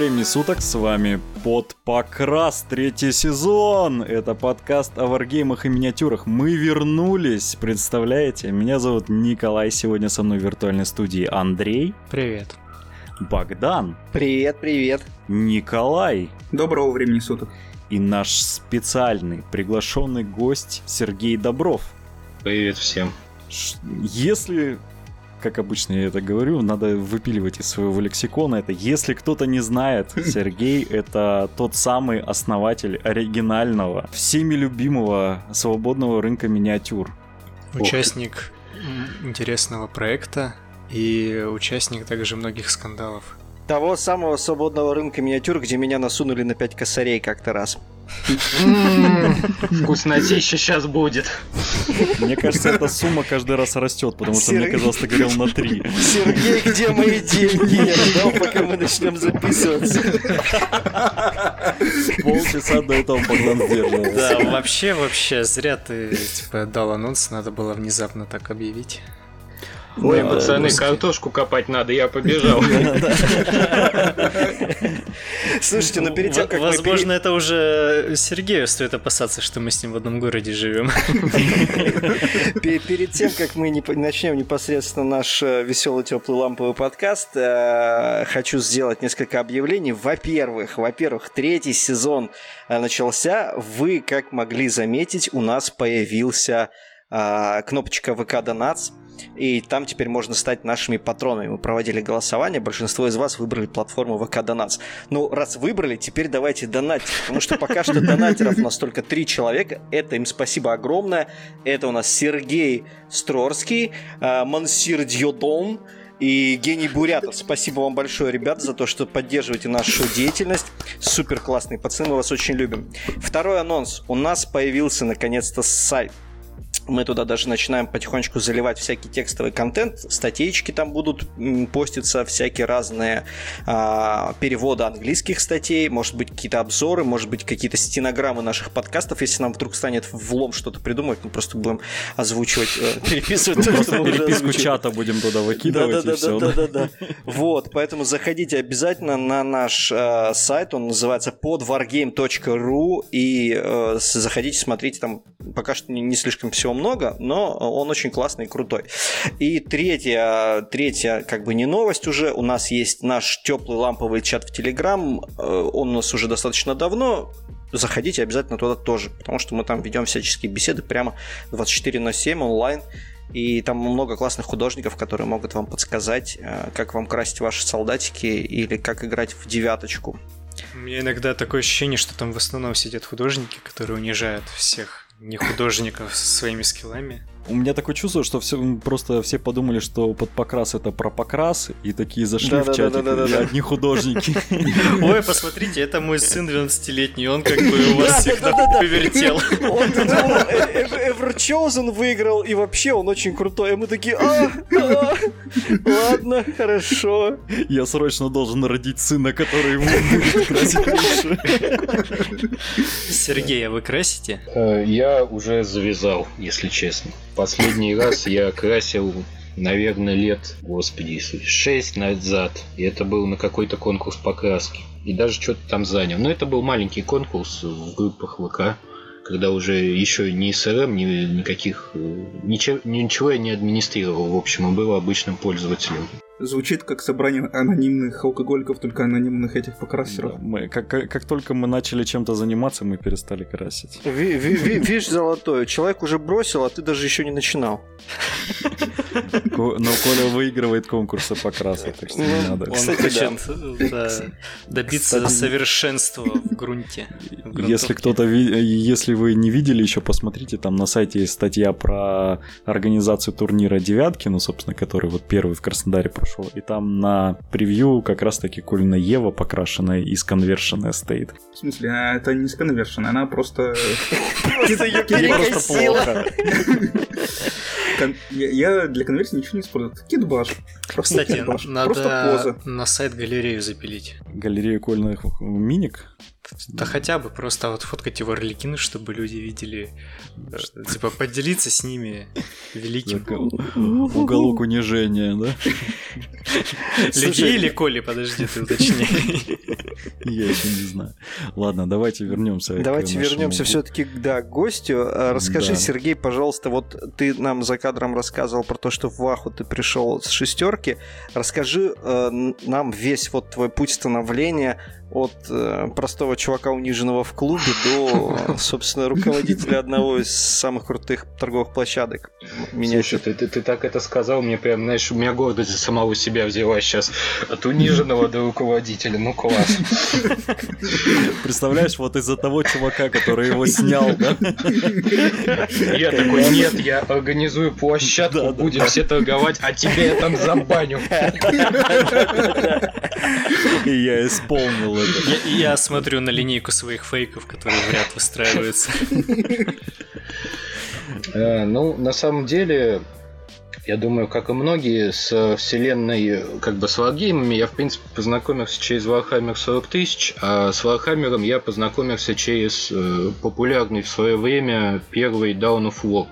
Времени суток, с вами под покрас третий сезон. Это подкаст о варгеймах и миниатюрах. Мы вернулись, представляете? Меня зовут Николай, сегодня со мной в виртуальной студии Андрей. Привет. Богдан. Привет, привет. Николай. Доброго времени суток. И наш специальный приглашенный гость Сергей Добров. Привет всем. Если как обычно я это говорю, надо выпиливать из своего лексикона это. Если кто-то не знает, Сергей — это тот самый основатель оригинального, всеми любимого свободного рынка миниатюр. Участник интересного проекта и участник также многих скандалов. Того самого свободного рынка миниатюр, где меня насунули на 5 косарей как-то раз. Вкуснотища сейчас будет. Мне кажется, эта сумма каждый раз растет, потому что мне казалось, ты говорил на 3. Сергей, где мои деньги? Я ждал, пока мы начнем записываться. Полчаса до этого Богдан сдерживался. Да, вообще, вообще, зря ты типа дал анонс, надо было внезапно так объявить. Ой, пацаны, картошку копать надо, я побежал. Слушайте, но перед тем, как Возможно, это уже Сергею стоит опасаться, что мы с ним в одном городе живем. Перед тем, как мы начнем непосредственно наш э, веселый теплый ламповый подкаст, э, хочу сделать несколько объявлений. Во-первых, во-первых, третий сезон э, начался. Вы, как могли заметить, у нас появился кнопочка ВК Донатс и там теперь можно стать нашими патронами. Мы проводили голосование, большинство из вас выбрали платформу ВК Донатс. Ну, раз выбрали, теперь давайте донатить, потому что пока что донатеров у нас только три человека, это им спасибо огромное. Это у нас Сергей Строрский, э, Мансир Дьодон, и Гений Бурятов. Спасибо вам большое, ребята, за то, что поддерживаете нашу деятельность. Супер классные пацаны, мы вас очень любим. Второй анонс. У нас появился наконец-то сайт мы туда даже начинаем потихонечку заливать всякий текстовый контент, статейки там будут поститься, всякие разные а, переводы английских статей, может быть какие-то обзоры, может быть какие-то стенограммы наших подкастов, если нам вдруг станет влом что-то придумать, мы просто будем озвучивать, э, переписывать. Просто переписку чата будем туда выкидывать и все. Да, да, да. Вот, поэтому заходите обязательно на наш э, сайт, он называется podwargame.ru и э, заходите, смотрите, там пока что не слишком всего много, но он очень классный и крутой. И третья, третья как бы не новость уже, у нас есть наш теплый ламповый чат в Телеграм, э, он у нас уже достаточно давно, заходите обязательно туда тоже, потому что мы там ведем всяческие беседы прямо 24 на 7 онлайн, и там много классных художников, которые могут вам подсказать, э, как вам красить ваши солдатики или как играть в девяточку. У меня иногда такое ощущение, что там в основном сидят художники, которые унижают всех не художников со своими скиллами. У меня такое чувство, что все, просто все подумали, что под покрас это про покрас, и такие зашли да, в чатик, да, да, да, и да. одни художники. Ой, посмотрите, это мой сын 12-летний, он как бы у вас всех повертел. Он тут Ever Chosen выиграл, и вообще он очень крутой. И мы такие, а, а, ладно, хорошо. Я срочно должен родить сына, который его будет красить лучше. Сергей, а вы красите? Э, Я уже завязал, если честно. Последний раз я красил, наверное, лет, господи 6 назад. И это был на какой-то конкурс покраски. И даже что-то там занял. Но это был маленький конкурс в группах ВК когда уже еще ни СРМ, ни никаких, э, ничего, ничего я не администрировал, в общем, и был обычным пользователем. Звучит как собрание анонимных алкоголиков, только анонимных этих покрасеров. Да, мы, как, как, как только мы начали чем-то заниматься, мы перестали красить. Ви- ви- ви- Видишь, золотое, человек уже бросил, а ты даже еще не начинал. Но Коля выигрывает конкурсы покраса, так что не надо. Он хочет добиться совершенства в грунте. Если кто-то, ви- если вы не видели еще, посмотрите, там на сайте есть статья про организацию турнира девятки, ну, собственно, который вот первый в Краснодаре прошел. И там на превью как раз-таки Колина Ева, покрашенная из конвершена стоит. В смысле, а это не сконвершен, она просто... Просто ее Я я для конверсии ничего не использую. Это Китбаш. Просто Кстати, китбаш. Просто надо поза. на сайт галерею запилить. Галерея Кольных миник. Да хотя бы просто вот фоткать его орликины, чтобы люди видели, э, типа поделиться с ними великим. Уголок унижения, да? Людей или Коли, подожди, ты уточни. Я еще не знаю. Ладно, давайте вернемся. Давайте вернемся все-таки да, к гостю. А, Расскажи, Да. Сергей, пожалуйста, вот ты нам за кадром рассказывал про то, что в Ваху ты пришел с шестерки. Расскажи э, нам весь вот твой путь становления от э, простого чувака, униженного в клубе, до, собственно, руководителя одного из самых крутых торговых площадок. Меня Слушай, ты, ты, ты так это сказал, мне прям, знаешь, у меня гордость за самого себя взяла сейчас. От униженного до руководителя. Ну класс. Представляешь, вот из-за того чувака, который его снял, да? Я такой, нет, я организую площадку, будем все торговать, а тебя я там забаню. И я исполнил это. Я, я смотрю на линейку своих фейков, которые в ряд выстраиваются. Э, Ну, на самом деле, я думаю, как и многие, с вселенной, как бы с варгеймами, я, в принципе, познакомился через Warhammer 40 тысяч, а с Warhammer я познакомился через э, популярный в свое время первый Down of War.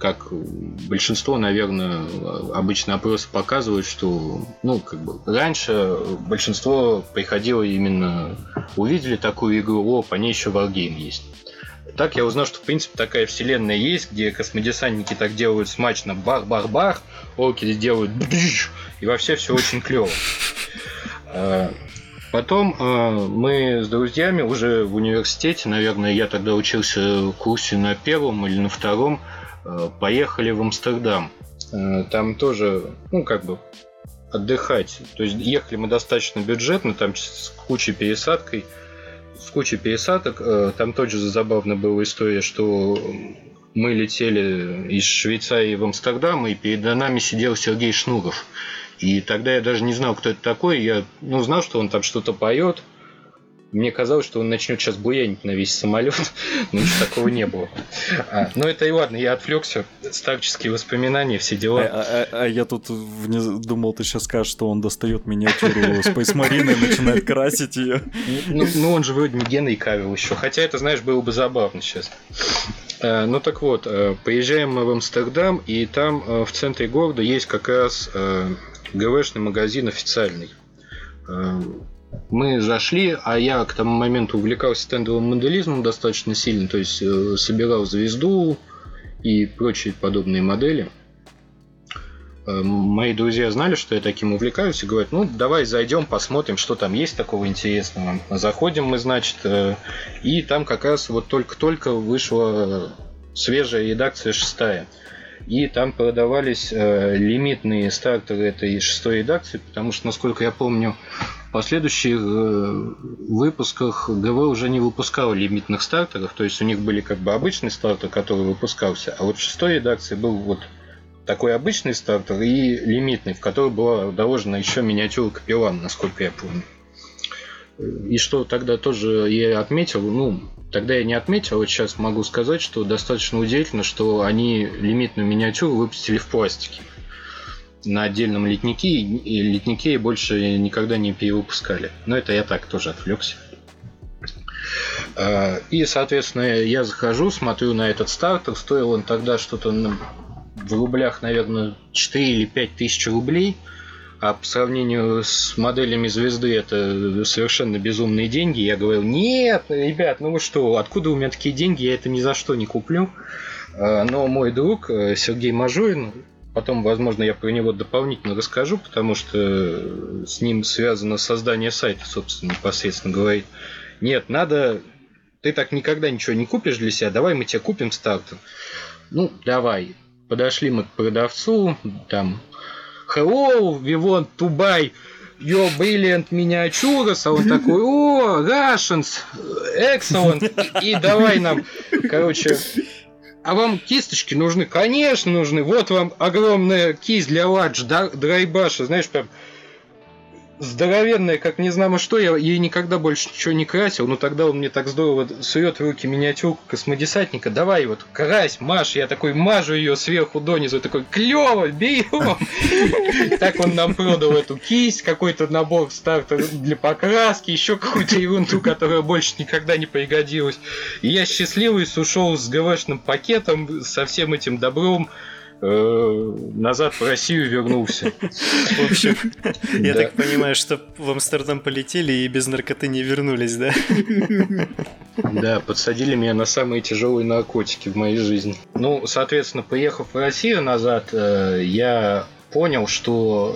Как большинство, наверное, обычно опросы показывают, что, ну, как бы, раньше большинство приходило именно, увидели такую игру, о, по ней еще Wargame есть. Так я узнал, что в принципе такая вселенная есть, где космодесантники так делают смачно бах-бах-бах, орки делают бдыщ, и вообще все очень клево. А, Потом а, мы с друзьями уже в университете, наверное, я тогда учился в курсе на первом или на втором, поехали в Амстердам. А, Там тоже, ну, как бы отдыхать. То есть ехали мы достаточно бюджетно, там с кучей пересадкой с кучей пересадок. Э, Там тоже забавно была история, что мы летели из Швейцарии в Амстердам, и перед нами сидел Сергей Шнуров. И тогда я даже не знал, кто это такой. Я ну, знал, что он там что-то поет. Мне казалось, что он начнет сейчас буянить на весь самолет, но ничего такого не было. А, ну это и ладно, я отвлекся. Старческие воспоминания, все дела. а- а- а я тут вниз- думал, ты сейчас скажешь, что он достает миниатюру Space Marine и начинает красить ее. Ну, ну, он же вроде не Генри Кавилл еще. Хотя это, знаешь, было бы забавно сейчас. Ну так вот, э, поезжаем мы в Амстердам, и там э, в центре города есть как раз э, ГВшный магазин официальный. Мы зашли, а я к тому моменту увлекался стендовым моделизмом достаточно сильно, то есть э, собирал звезду и прочие подобные модели. Э, Мои друзья знали, что я таким увлекаюсь, и говорят, ну, давай зайдем, посмотрим, что там есть такого интересного. Заходим мы, значит, э, и там как раз вот только-только вышла свежая редакция шестая. И там продавались э, лимитные стартеры этой шестой редакции, потому что, насколько я помню, в последующих э, выпусках ГВ уже не выпускал лимитных стартеров, то есть у них были как бы обычный стартер, который выпускался, а вот в шестой редакции был вот такой обычный стартер и лимитный, в который была доложена еще миниатюра Капеллан, насколько я помню. И что тогда тоже я отметил, ну, тогда я не отметил, а вот сейчас могу сказать, что достаточно удивительно, что они лимитную миниатюру выпустили в пластике на отдельном литнике, и литнике и больше никогда не перевыпускали. Но это я так тоже отвлекся. А, И, соответственно, я захожу, смотрю на этот стартер. Стоил он тогда что-то в рублях, наверное, 4 или 5 тысяч рублей. А по сравнению с моделями звезды это совершенно безумные деньги. Я говорил, нет, ребят, ну вы что, откуда у меня такие деньги, я это ни за что не куплю. А, Но мой друг э, Сергей Мажурин, потом, возможно, я про него дополнительно расскажу, потому что с ним связано создание сайта, собственно, непосредственно говорит, нет, надо, ты так никогда ничего не купишь для себя, давай мы тебе купим стартер. Ну, давай. Подошли мы к продавцу, там, hello, we want to buy your brilliant miniatures, а он такой, о, Russians, excellent, и давай нам, короче, а вам кисточки нужны? Конечно нужны. Вот вам огромная кисть для ладж, драйбаша, знаешь, прям здоровенная, как не знаю что, я ей никогда больше ничего не красил, но тогда он мне так здорово сует в руки миниатюрку космодесантника, давай вот крась, маш, я такой мажу ее сверху донизу, такой, клево, берем. Так он нам продал эту кисть, какой-то набор стартер для покраски, еще какую-то ерунду, которая больше никогда не пригодилась. И я счастливый ушел с ГВшным пакетом, со всем этим добром, назад в Россию вернулся. В общем, я так понимаю, что в Амстердам полетели и без наркоты не вернулись, да? Да, подсадили меня на самые тяжелые наркотики в моей жизни. Ну, соответственно, поехав в Россию назад, э, я понял, что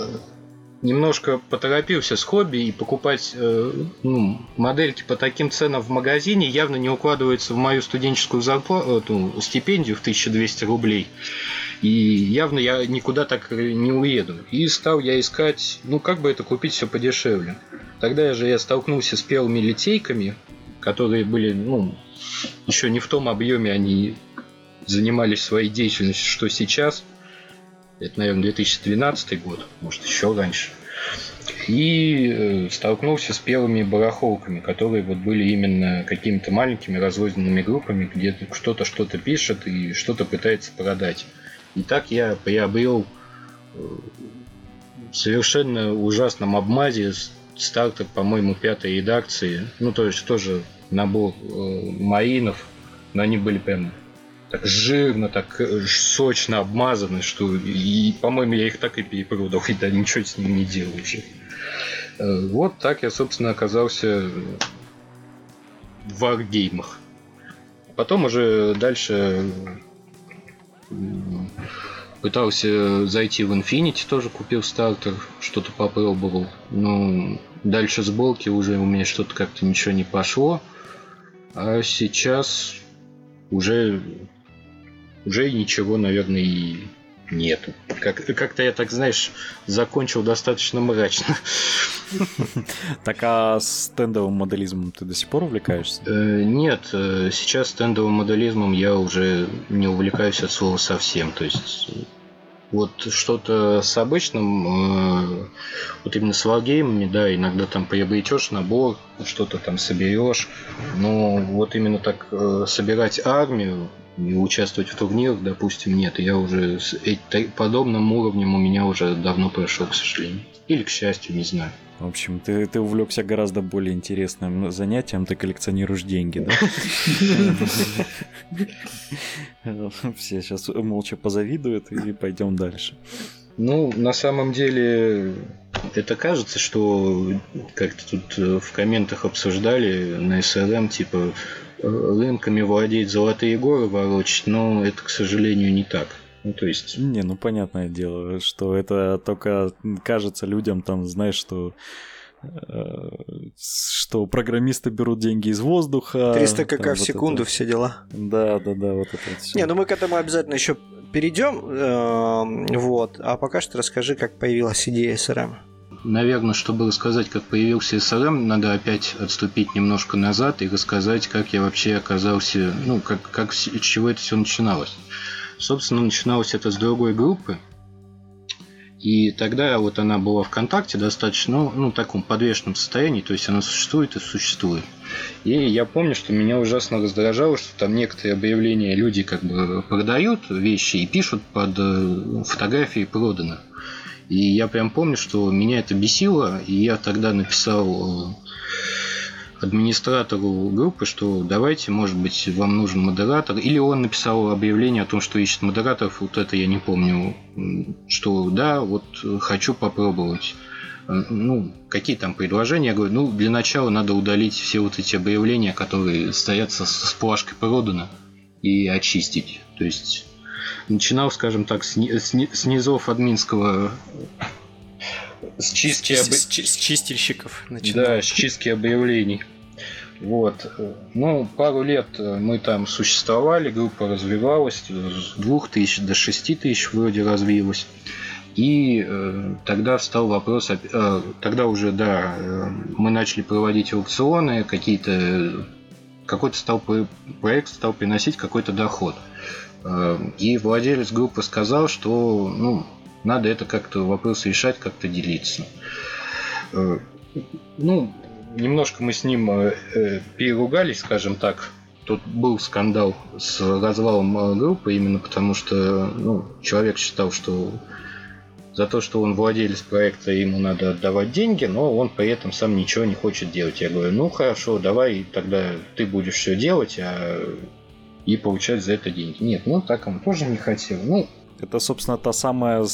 немножко поторопился с хобби и покупать э, ну, модельки по таким ценам в магазине явно не укладывается в мою студенческую зарплату, стипендию в 1200 рублей. И явно я никуда так не уеду. И стал я искать, ну как бы это купить все подешевле. Тогда же я столкнулся с первыми литейками, которые были, ну, еще не в том объеме они занимались своей деятельностью, что сейчас. Это, наверное, 2012 год, может, еще раньше. И э, столкнулся с первыми барахолками, которые вот были именно какими-то маленькими разрозненными группами, где что-то что-то пишет и что-то пытается продать. И так я приобрел э, совершенно ужасном обмазе стартер, по-моему, пятой редакции. Ну, то есть тоже набор э, маринов, но они были прям так жирно, так э, сочно обмазаны, что и, по-моему, я их так и перепродал, и да ничего с ними не делал уже. Э, вот так я, собственно, оказался в варгеймах. Потом уже дальше пытался зайти в Infinity, тоже купил стартер, что-то попробовал. Но дальше сборки уже у меня что-то как-то ничего не пошло. А сейчас уже уже ничего, наверное, и нету. Как, как-то я так, знаешь, закончил достаточно мрачно. Так а стендовым моделизмом ты до сих пор увлекаешься? Э, нет, э, сейчас стендовым моделизмом я уже не увлекаюсь от слова совсем. То есть вот что-то с обычным, э, вот именно с варгеймами, да, иногда там приобретешь набор, что-то там соберешь, но вот именно так собирать армию, и участвовать в турнирах, допустим, нет. Я уже с подобным уровнем у меня уже давно прошел, к сожалению. Или к счастью, не знаю. В общем, ты, ты увлекся гораздо более интересным занятием, ты коллекционируешь деньги, да? Все сейчас молча позавидуют и пойдем дальше. Ну, на самом деле, это кажется, что как-то тут в комментах обсуждали на SRM, типа, рынками владеть золотые горы ворочать, но это, к сожалению, не так. Ну, то есть... Не, ну, понятное дело, что это только кажется людям, там, знаешь, что э, что программисты берут деньги из воздуха. 300 кк в секунду, это... все дела. Да, да, да, вот это вот все. Не, ну мы к этому обязательно еще перейдем. Э, вот. А пока что расскажи, как появилась идея SRM. Наверное, чтобы рассказать, как появился SRM, надо опять отступить немножко назад и рассказать, как я вообще оказался, ну, как, как с чего это все начиналось. Собственно, начиналось это с другой группы. И тогда вот она была ВКонтакте достаточно, ну, ну, таком подвешенном состоянии, то есть она существует и существует. И я помню, что меня ужасно раздражало, что там некоторые объявления люди как бы продают вещи и пишут под э, фотографией продано. И я прям помню, что меня это бесило, и я тогда написал э, администратору группы, что давайте, может быть, вам нужен модератор. Или он написал объявление о том, что ищет модераторов, вот это я не помню, что да, вот хочу попробовать. Э, ну, какие там предложения? Я говорю, ну, для начала надо удалить все вот эти объявления, которые стоят со, с плашкой продано, и очистить. То есть начинал, скажем так, с, с, с низов админского с чистки, об... с, с чистильщиков начинал. Да, с чистки объявлений. Вот. Ну, пару лет мы там существовали, группа развивалась, с двух тысяч до шести тысяч вроде развилась. И э, тогда встал вопрос, э, тогда уже, да, э, мы начали проводить аукционы, какие-то, какой-то стал проект стал приносить какой-то доход. Эм, и владелец группы сказал, что ну, надо это как-то вопрос решать, как-то делиться. Э, ну, немножко мы с ним э, э, переругались, скажем так. Тут был скандал с развалом группы, именно потому что ну, человек считал, что за то, что он владелец проекта, ему надо отдавать деньги, но он при этом сам ничего не хочет делать. Я говорю, ну хорошо, давай тогда ты будешь все делать, а и получать за это деньги. Нет, ну так он тоже не хотел. Ну, Это, собственно, та самая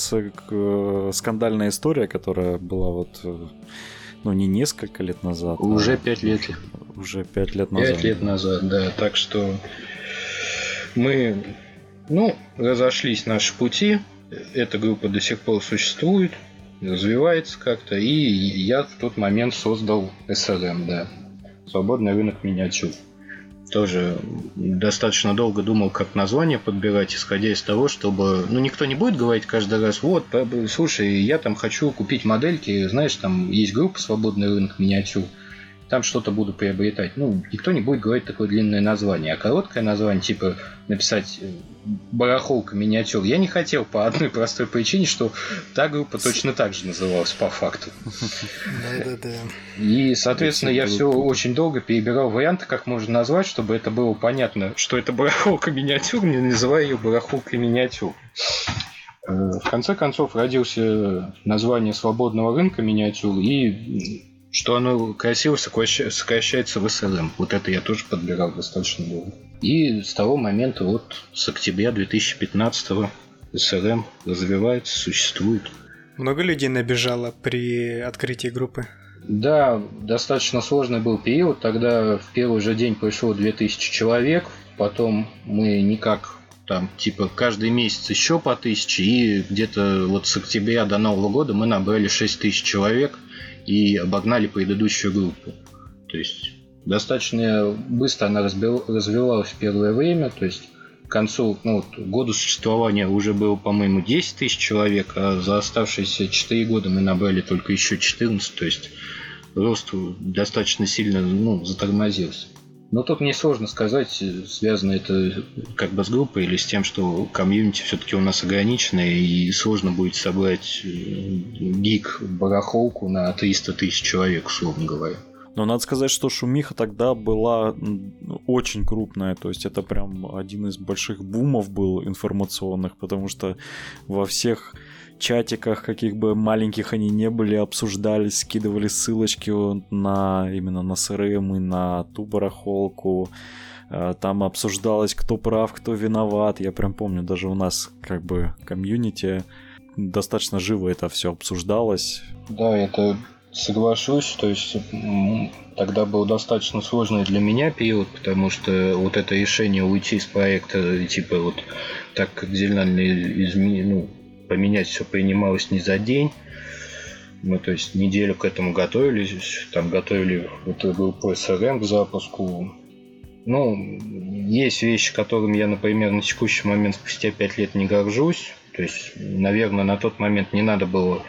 скандальная история, которая была вот, э, ну, не несколько лет назад. А Уже пять лет. Уже пять лет назад. Пять лет назад, да. Так что мы, ну, разошлись наши пути. Эта группа до сих пор существует, развивается как-то. И я в тот момент создал SRM, да. Свободный рынок миниатюр тоже достаточно долго думал, как название подбирать, исходя из того, чтобы... Ну, никто не будет говорить каждый раз, вот, слушай, я там хочу купить модельки, знаешь, там есть группа «Свободный рынок миниатюр», там что-то буду приобретать. Ну, никто не будет говорить такое длинное название. А короткое название, типа написать э, барахолка миниатюр, я не хотел по одной простой причине, что та группа точно так же называлась по факту. И, соответственно, я все очень долго перебирал варианты, как можно назвать, чтобы это было понятно, что это барахолка миниатюр, не называя ее барахолкой миниатюр. Э, в конце концов родился название свободного рынка миниатюр и что оно красиво сокращается в SLM. Вот это я тоже подбирал достаточно долго. И с того момента, вот с октября 2015 SLM развивается, существует. Много людей набежало при открытии группы? Да, достаточно сложный был период. Тогда в первый же день пришло 2000 человек. Потом мы никак там типа каждый месяц еще по тысяче. И где-то вот с октября до Нового года мы набрали 6 тысяч человек – и обогнали предыдущую группу. То есть достаточно быстро она развивалась в первое время, то есть к концу ну, вот, года существования уже было, по-моему, 10 тысяч человек, а за оставшиеся 4 года мы набрали только еще 14, то есть рост достаточно сильно ну, затормозился. Но тут мне сложно сказать, связано это как бы с группой или с тем, что комьюнити все-таки у нас ограниченное и сложно будет собрать э, гик барахолку на 300 тысяч человек, условно говоря. Но надо сказать, что шумиха тогда была очень крупная, то есть это прям один из больших бумов был информационных, потому что во всех чатиках, каких бы маленьких они не были, обсуждались, скидывали ссылочки на именно на СРМ и на ту барахолку. Э, там обсуждалось, кто прав, кто виноват. Я прям помню, даже у нас как бы комьюнити достаточно живо это все обсуждалось. Да, это соглашусь. То есть тогда был достаточно сложный для меня период, потому что вот это решение уйти из проекта, типа вот так кардинально изменить, ну, поменять все принималось не за день. Мы, то есть, неделю к этому готовились, там готовили эту группу СРМ к запуску. Ну, есть вещи, которыми я, например, на текущий момент спустя 5 лет не горжусь. То есть, наверное, на тот момент не надо было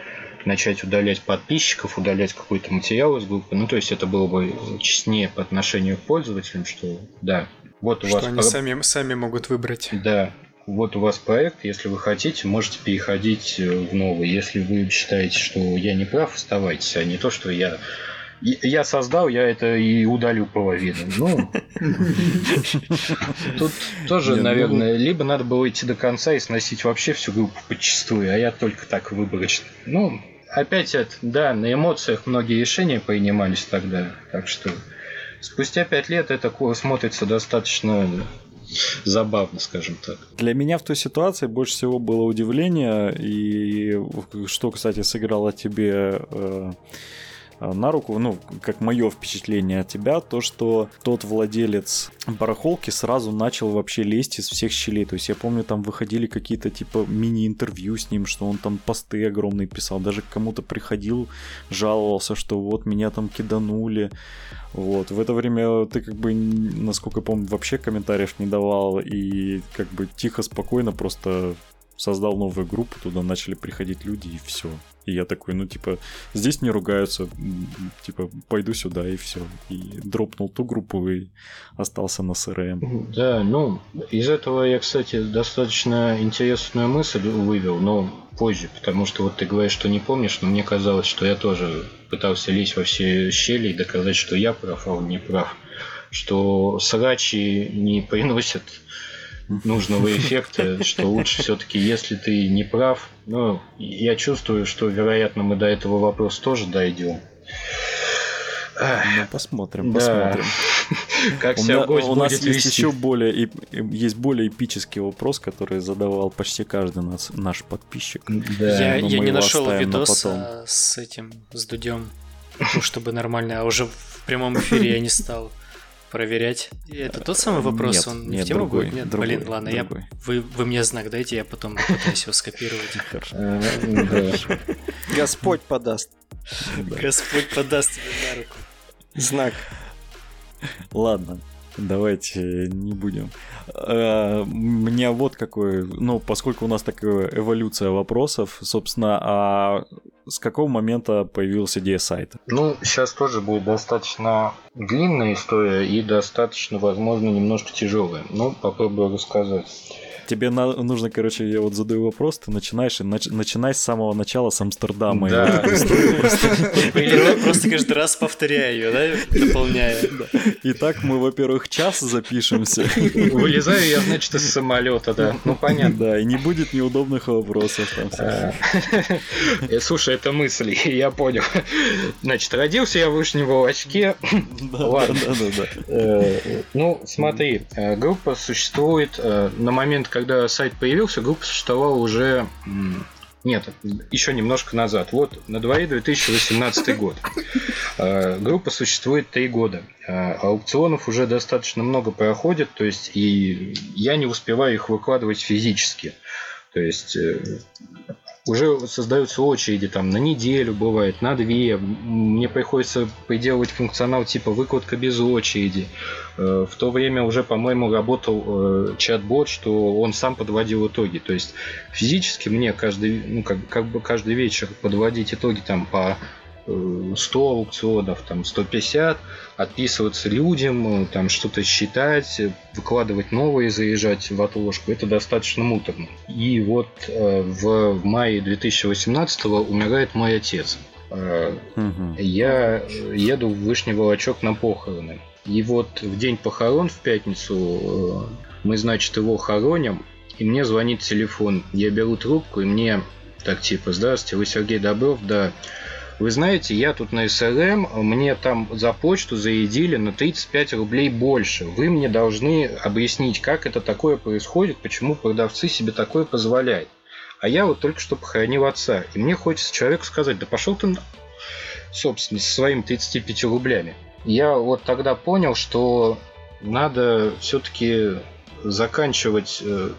начать удалять подписчиков, удалять какой-то материал из группы. Ну, то есть это было бы честнее по отношению к пользователям, что да, вот у что вас... они сами, сами могут выбрать. Да, вот у вас проект, если вы хотите, можете переходить э, в новый. Если вы считаете, что я не прав, оставайтесь, а не то, что я я создал, я это и удалю половину. Ну, тут тоже, ну, наверное, либо надо было идти до конца и сносить вообще всю группу подчистую, а я только так выборочно. Ну, опять это, да, на эмоциях многие решения принимались тогда, так что спустя пять лет это смотрится достаточно забавно, скажем так. Для меня в той ситуации больше всего было удивление, и что, кстати, сыграло тебе э, на руку, ну, как мое впечатление от тебя, то, что тот владелец барахолки сразу начал вообще лезть из всех щелей. То есть я помню, там выходили какие-то типа мини-интервью с ним, что он там посты огромные писал, даже к кому-то приходил, жаловался, что вот меня там киданули. Вот. В это время ты как бы, насколько я помню, вообще комментариев не давал и как бы тихо, спокойно просто создал новую группу, туда начали приходить люди и все. И я такой, ну, типа, здесь не ругаются, типа, пойду сюда и все. И дропнул ту группу и остался на СРМ. Да, ну, из этого я, кстати, достаточно интересную мысль вывел, но позже, потому что вот ты говоришь, что не помнишь, но мне казалось, что я тоже пытался лезть во все щели и доказать, что я прав, а он не прав. Что срачи не приносят нужного эффекта, что лучше все-таки, если ты не прав, ну, я чувствую, что, вероятно, мы до этого вопроса тоже дойдем. Ну, посмотрим, посмотрим. Как У, себя меня- гость у нас будет есть вести. еще более, есть более эпический вопрос, который задавал почти каждый нас, наш подписчик. Да. я я не нашел на видос потом. а, с этим, с Дудем, чтобы нормально, а уже в прямом эфире я не стал проверять. И Это тот самый вопрос, Нет, он не нет, в тему другой, будет? Нет, другой, блин, ладно, другой. я, вы, вы мне знак дайте, я потом попытаюсь его скопировать. Хорошо. Э, да. Господь подаст Да. Господь подаст тебе на руку. знак. Ладно, давайте не будем. У меня вот какой, ну, поскольку у нас такая эволюция вопросов, собственно, а с какого момента появилась идея сайта? Ну, сейчас тоже будет достаточно длинная история и достаточно, возможно, немножко тяжелая. Но попробую рассказать. Тебе на- нужно, короче, я вот задаю вопрос, ты начинаешь, и нач- начинай с самого начала, с Амстердама. Да. Или просто каждый раз повторяю ее, да, дополняя. Итак, мы, во-первых, час запишемся. Вылезаю я, значит, из самолета, да. Ну, понятно. Да, и не будет неудобных вопросов там всяких. Э, Слушай, это мысль, я понял. Значит, родился я в Вышнем Волочке. Ладно. да, да, да. Э, Ну, смотри, э, группа существует на момент, когда сайт появился, группа существовала уже... Нет, еще немножко назад. Вот на дворе 2018 год. Э, Группа существует три года. Э, Аукционов уже достаточно много проходит, то есть и я не успеваю их выкладывать физически. То есть э, уже создаются очереди там на неделю бывает, на две. Мне приходится приделывать функционал типа выкладка без очереди. Э, В то время уже, по-моему, работал э, чат-бот, что он сам подводил итоги. То есть физически мне каждый, ну, как, как бы каждый вечер подводить итоги там по э, 100 аукционов, там 150, отписываться людям, э, там что-то считать, э, выкладывать новые, заезжать в отложку, это достаточно муторно. И вот э, в, мае 2018 умирает мой отец. Э, Мгм. я э, еду в Вышний Волочок на похороны. И вот в день похорон, в пятницу, э, мы, значит, его хороним, и мне звонит телефон. Я беру трубку, и мне так типа, здравствуйте, вы Сергей Добров, да. Вы знаете, я тут на СРМ, мне там за почту заедили на 35 рублей больше. Вы мне должны объяснить, как это такое происходит, почему продавцы себе такое позволяют. А я вот только что похоронил отца. И мне хочется человеку сказать, да пошел ты собственно, со своими 35 рублями. Я вот тогда понял, что надо все-таки заканчивать э,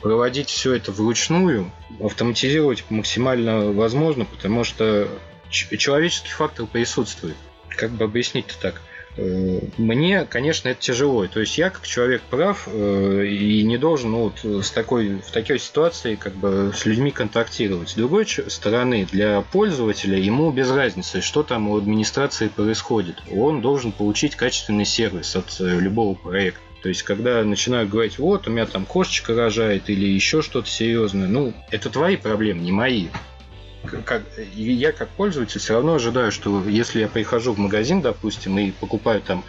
проводить все это вручную, автоматизировать максимально возможно, потому что человеческий фактор присутствует. Как бы объяснить-то так? Э, Мне, конечно, это тяжело. То есть я как человек прав э, и не должен ну, вот с такой, в такой ситуации как бы с людьми контактировать. С другой стороны, для пользователя ему без разницы, что там у администрации происходит. Он должен получить качественный сервис от э, любого проекта. То есть, когда начинают говорить, вот, у меня там кошечка рожает или еще что-то серьезное, ну, это твои проблемы, не мои. Как, я как пользователь все равно ожидаю, что если я прихожу в магазин, допустим, и покупаю там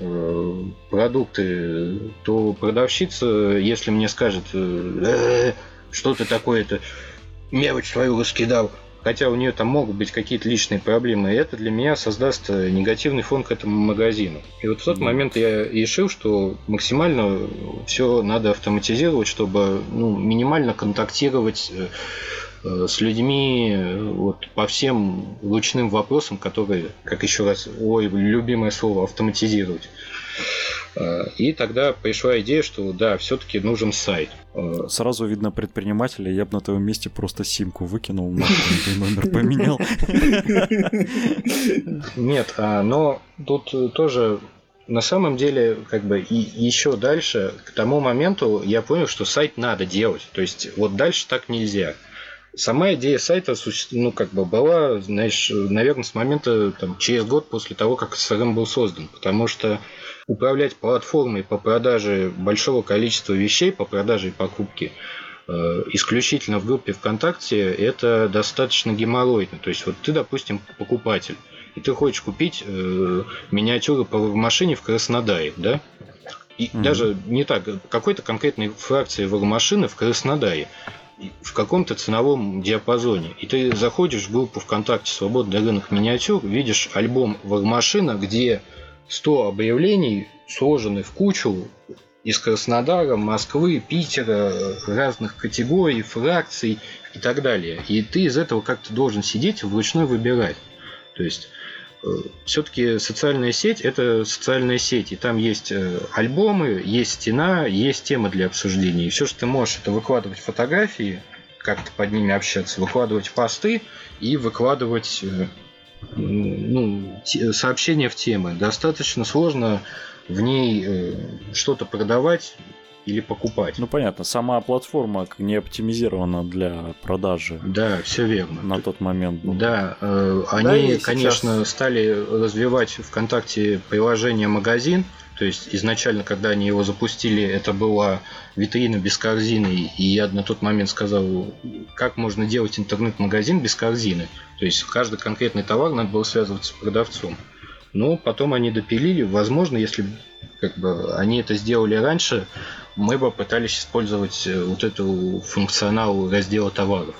э, продукты, то продавщица, если мне скажет, «Э, что ты такое-то, мелочь твою раскидал, хотя у нее там могут быть какие-то личные проблемы, это для меня создаст э, негативный фон к этому магазину. И вот в тот момент я решил, что максимально все надо автоматизировать, чтобы ну, минимально контактировать э, э, с людьми э, вот, по всем ручным вопросам, которые, как еще раз, ой, любимое слово, автоматизировать. Э, И тогда пришла идея, что да, все-таки нужен сайт. Э, Сразу видно предпринимателя, я бы на твоем месте просто симку выкинул, номер поменял. Нет, а, но тут э, тоже на самом деле, как бы и еще дальше, к тому моменту я понял, что сайт надо делать. То есть вот дальше так нельзя. Сама идея сайта, ну, как бы была, знаешь, наверное, с момента там, через год после того, как CRM был создан. Потому что управлять платформой по продаже большого количества вещей, по продаже и покупке, э, исключительно в группе ВКонтакте, это достаточно геморройно. То есть вот ты, допустим, покупатель, и ты хочешь купить э, миниатюры по машине в Краснодаре, да? И Мгм. даже не так, какой-то конкретной фракции машины в Краснодаре в каком-то ценовом диапазоне. И ты заходишь в группу ВКонтакте «Свободный рынок миниатюр», видишь альбом Вармашина, где 100 объявлений сложены в кучу из Краснодара, Москвы, Питера, разных категорий, фракций и так далее. И ты из этого как-то должен сидеть вручную выбирать. То есть все-таки социальная сеть это социальная сеть, и там есть э, альбомы, есть стена, есть темы для обсуждения. И все, что ты можешь, это выкладывать фотографии, как-то под ними общаться, выкладывать посты и выкладывать э, ну, сообщения в темы. Достаточно сложно в ней э, что-то продавать или покупать. Ну понятно, сама платформа не оптимизирована для продажи. Да, все верно. На тот момент. Да, э, они, да, конечно, сейчас... стали развивать ВКонтакте приложение магазин. То есть изначально, когда они его запустили, это была витрина без корзины, и я на тот момент сказал, как можно делать интернет-магазин без корзины. То есть каждый конкретный товар надо было связываться с продавцом. Но потом они допилили. Возможно, если как бы, они это сделали раньше, мы бы пытались использовать э, вот эту функционал раздела товаров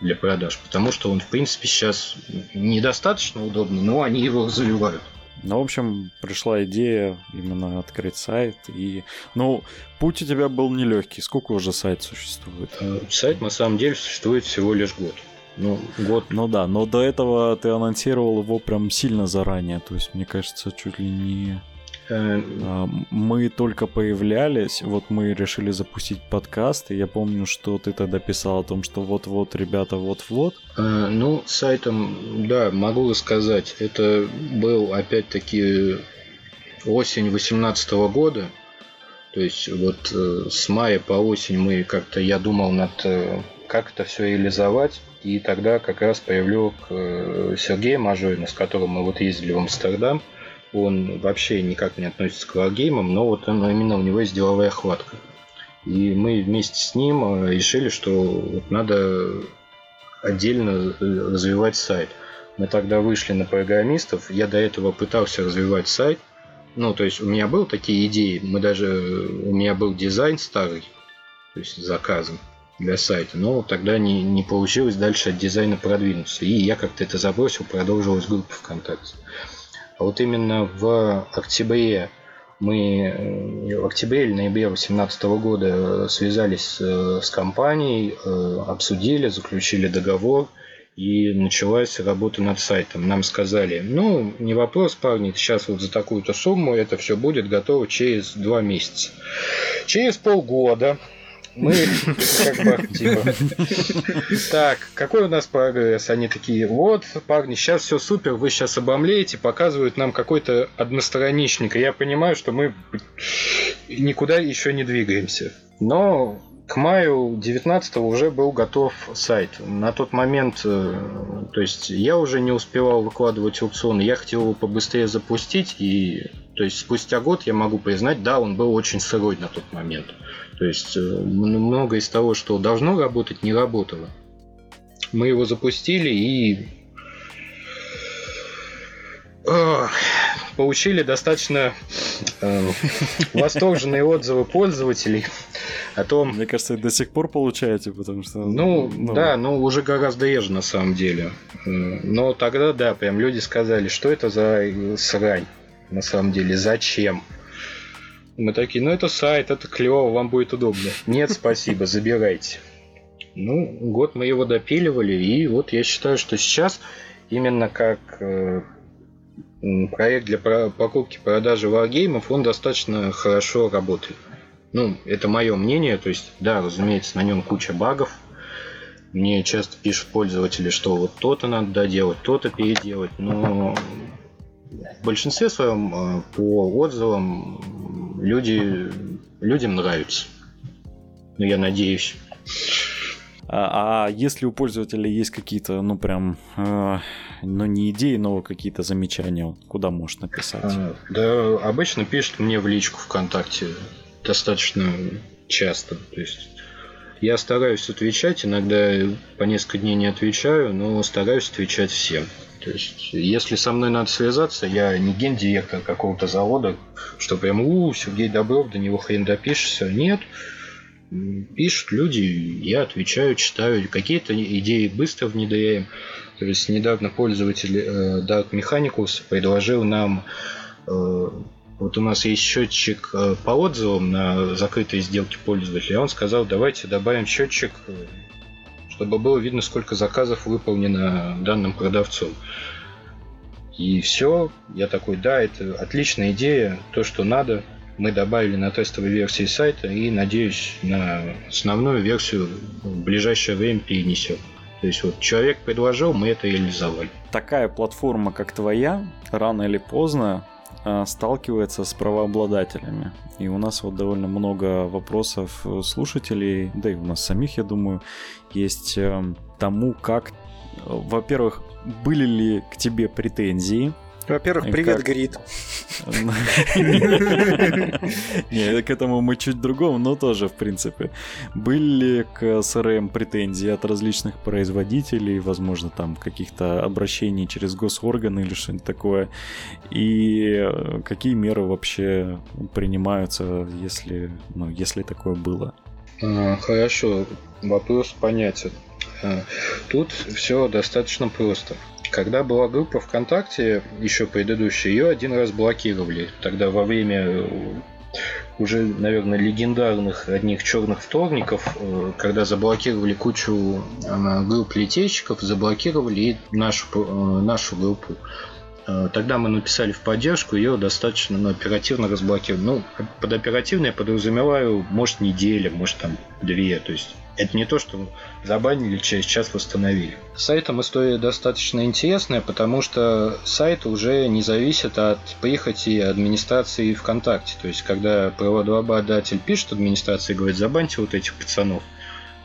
для продаж. Потому что он, в принципе, сейчас недостаточно удобный, но они его развивают. Ну, в общем, пришла идея именно открыть сайт. И, ну, путь у тебя был нелегкий. Сколько уже сайт существует? Э, сайт, на самом деле, существует всего лишь год. Ну, год. Ну да, но до этого ты анонсировал его прям сильно заранее. То есть, мне кажется, чуть ли не... Э, а, мы только появлялись, вот мы решили запустить подкаст, и я помню, что ты тогда писал о том, что вот-вот, ребята, вот-вот. Э, ну, сайтом, да, могу сказать, это был опять-таки осень 2018 года, то есть вот э, с мая по осень мы как-то, я думал над как это все реализовать. И тогда как раз привлек Сергея Мажорина, с которым мы вот ездили в Амстердам. Он вообще никак не относится к варгеймам, но вот он, именно у него есть деловая хватка. И мы вместе с ним э, решили, что вот надо отдельно э, развивать сайт. Мы тогда вышли на программистов. Я до этого пытался развивать сайт. Ну, то есть у меня были такие идеи. Мы даже у меня был дизайн старый, то есть заказан для сайта, но тогда не, не получилось дальше от дизайна продвинуться. И я как-то это забросил, продолжил из группы ВКонтакте. А вот именно в октябре мы э, в октябре или ноябре 2018 года связались э, с компанией, э, обсудили, заключили договор и началась работа над сайтом. Нам сказали, ну, не вопрос, парни, сейчас вот за такую-то сумму это все будет готово через два месяца. Через полгода мы как бы типа... Так, какой у нас прогресс? Они такие, вот, парни, сейчас все супер, вы сейчас обомлеете, показывают нам какой-то одностраничник, я понимаю, что мы никуда еще не двигаемся. Но к маю 19 уже был готов сайт. На тот момент, э, то есть я уже не успевал выкладывать аукцион, я хотел его побыстрее запустить, и то есть спустя год я могу признать, да, он был очень сырой на тот момент. То есть э, много из того, что должно работать, не работало. Мы его запустили и получили достаточно э, восторженные отзывы пользователей о том... Мне кажется, до сих пор получаете, потому что... Ну, ну, да, ну уже гораздо реже на самом деле. Э, но тогда, да, прям люди сказали, что это за срань на самом деле, зачем? Мы такие, ну это сайт, это клево, вам будет удобно. Нет, спасибо, забирайте. Ну, год мы его допиливали, и вот я считаю, что сейчас именно как э, проект для покупки продажи варгеймов, он достаточно хорошо работает. Ну, это мое мнение, то есть, да, разумеется, на нем куча багов. Мне часто пишут пользователи, что вот то-то надо доделать, то-то переделать, но в большинстве своем э, по отзывам люди, людям нравится. Ну, я надеюсь. А, а если у пользователя есть какие-то, ну прям, э, ну не идеи, но какие-то замечания, куда можешь написать? А, да, обычно пишут мне в личку ВКонтакте достаточно часто. То есть я стараюсь отвечать, иногда по несколько дней не отвечаю, но стараюсь отвечать всем. То есть, если со мной надо связаться, я не гендиректор какого-то завода, что прям, у, Сергей Добров, до него хрен допишешься. Нет. Пишут люди, я отвечаю, читаю. Какие-то идеи быстро внедряем. То есть, недавно пользователь э, Dark Mechanicus предложил нам вот у нас есть счетчик по отзывам на закрытые сделки пользователя. Он сказал, давайте добавим счетчик, чтобы было видно, сколько заказов выполнено данным продавцом. И все, я такой, да, это отличная идея, то, что надо. Мы добавили на тестовой версии сайта и, надеюсь, на основную версию в ближайшее время перенесем. То есть вот человек предложил, мы это реализовали. Такая платформа, как твоя, рано или поздно сталкивается с правообладателями. И у нас вот довольно много вопросов слушателей, да и у нас самих, я думаю, есть эм, тому, как, во-первых, были ли к тебе претензии? Во-первых, привет, как... Грид. Не, к этому мы чуть другому, но тоже, в принципе. Были ли к CRM претензии от различных производителей, возможно, там каких-то обращений через госорганы или что-нибудь такое? И э, какие меры вообще принимаются, если, ну, если такое было? Хорошо, вопрос понятен. А, тут все достаточно просто. Когда была группа ВКонтакте, еще предыдущая, ее один раз блокировали. Тогда во время э, уже, наверное, легендарных одних черных вторников, э, когда заблокировали кучу э, групп литейщиков, заблокировали и нашу, нашу группу. Тогда мы написали в поддержку, ее достаточно ну, оперативно разблокировали. Ну, под оперативно я подразумеваю, может, неделя, может, там, две. То есть это не то, что забанили, через час восстановили. С сайтом история достаточно интересная, потому что сайт уже не зависит от прихоти администрации ВКонтакте. То есть, когда правообладатель пишет администрации говорит, забаньте вот этих пацанов,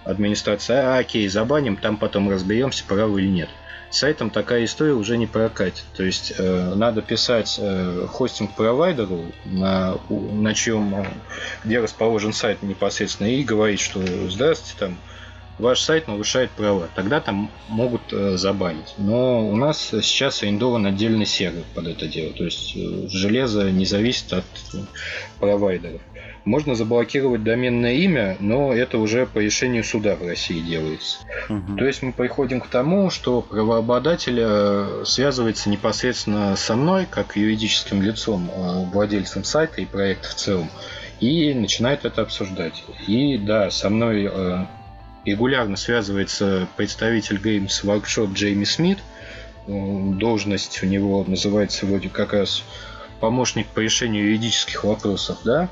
администрация, а, окей, забаним, там потом разберемся, правы или нет. Сайтом такая история уже не прокатит. То есть э, надо писать э, хостинг-провайдеру, на, на чьем, э, где расположен сайт непосредственно, и говорить, что здравствуйте, там ваш сайт нарушает права. Тогда там могут э, забанить. Но у нас сейчас арендован отдельный сервер под это дело. То есть э, железо не зависит от э, провайдеров. Можно заблокировать доменное имя, но это уже по решению суда в России делается. Угу. То есть мы приходим к тому, что правообладатель э, связывается непосредственно со мной, как юридическим лицом, э, владельцем сайта и проекта в целом, и начинает это обсуждать. И да, со мной э, регулярно связывается представитель Games Workshop Джейми Смит. Должность у него называется вроде как раз помощник по решению юридических вопросов, да.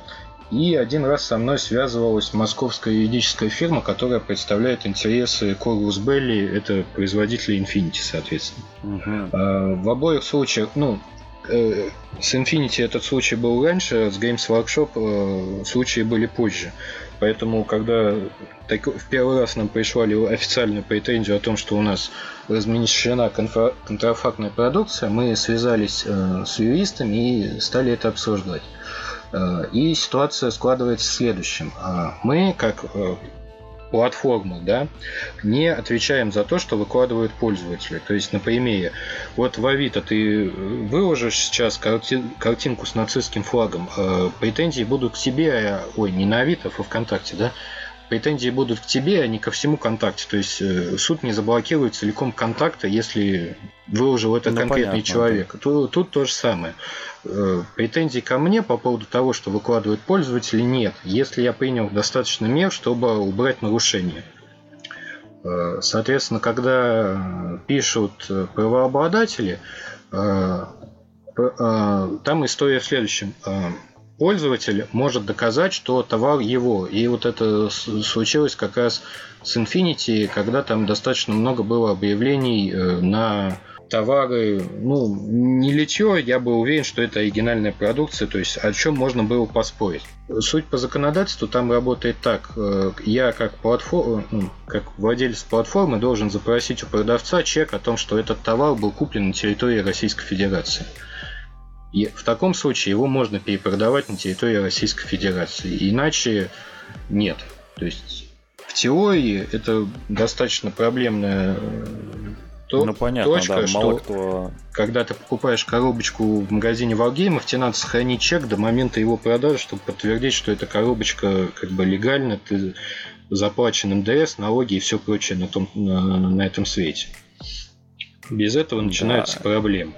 И один раз со мной связывалась московская юридическая фирма, которая представляет интересы Corvus Belli, это производители Infinity, соответственно. Угу. В обоих случаях, ну, э, с Infinity этот случай был раньше, с Games Workshop э, случаи были позже. Поэтому, когда так, в первый раз нам пришла официальную претензию о том, что у нас размещена контрафактная продукция, мы связались э, с юристами и стали это обсуждать. Э, и ситуация складывается в следующем. Э, мы, как э, платформа, да, не отвечаем за то, что выкладывают пользователи. То есть на примере, вот в Авито ты выложишь сейчас карти- картинку с нацистским флагом, претензии будут к тебе, ой, не на Авито, а ВКонтакте, да, претензии будут к тебе, а не ко всему контакте. То есть э, суд не заблокирует целиком контакта, если выложил это ну, конкретный понятно, человек. Да. Тут, тут то же самое. Э, претензий ко мне по поводу того, что выкладывают пользователи, нет. Если я принял достаточно мер, чтобы убрать нарушение. Э, соответственно, когда пишут правообладатели, там история в следующем пользователь может доказать, что товар его. И вот это случилось как раз с Infinity, когда там достаточно много было объявлений э, на товары, ну, не литье, я был уверен, что это оригинальная продукция, то есть о чем можно было поспорить. Суть по законодательству там работает так. Э, я как, платформ, ну, как владелец платформы должен запросить у продавца чек о том, что этот товар был куплен на территории Российской Федерации. И в таком случае его можно перепродавать на территории Российской Федерации. Иначе нет. То есть в теории это достаточно проблемная э, то, ну, понятно, точка, да, что кто... когда ты покупаешь коробочку в магазине Wargaming, тебе надо сохранить чек до момента его продажи, чтобы подтвердить, что эта коробочка как бы легальна, ты заплачен НДС, налоги и все прочее на, том, на, на этом свете. Без этого начинаются да. проблемы.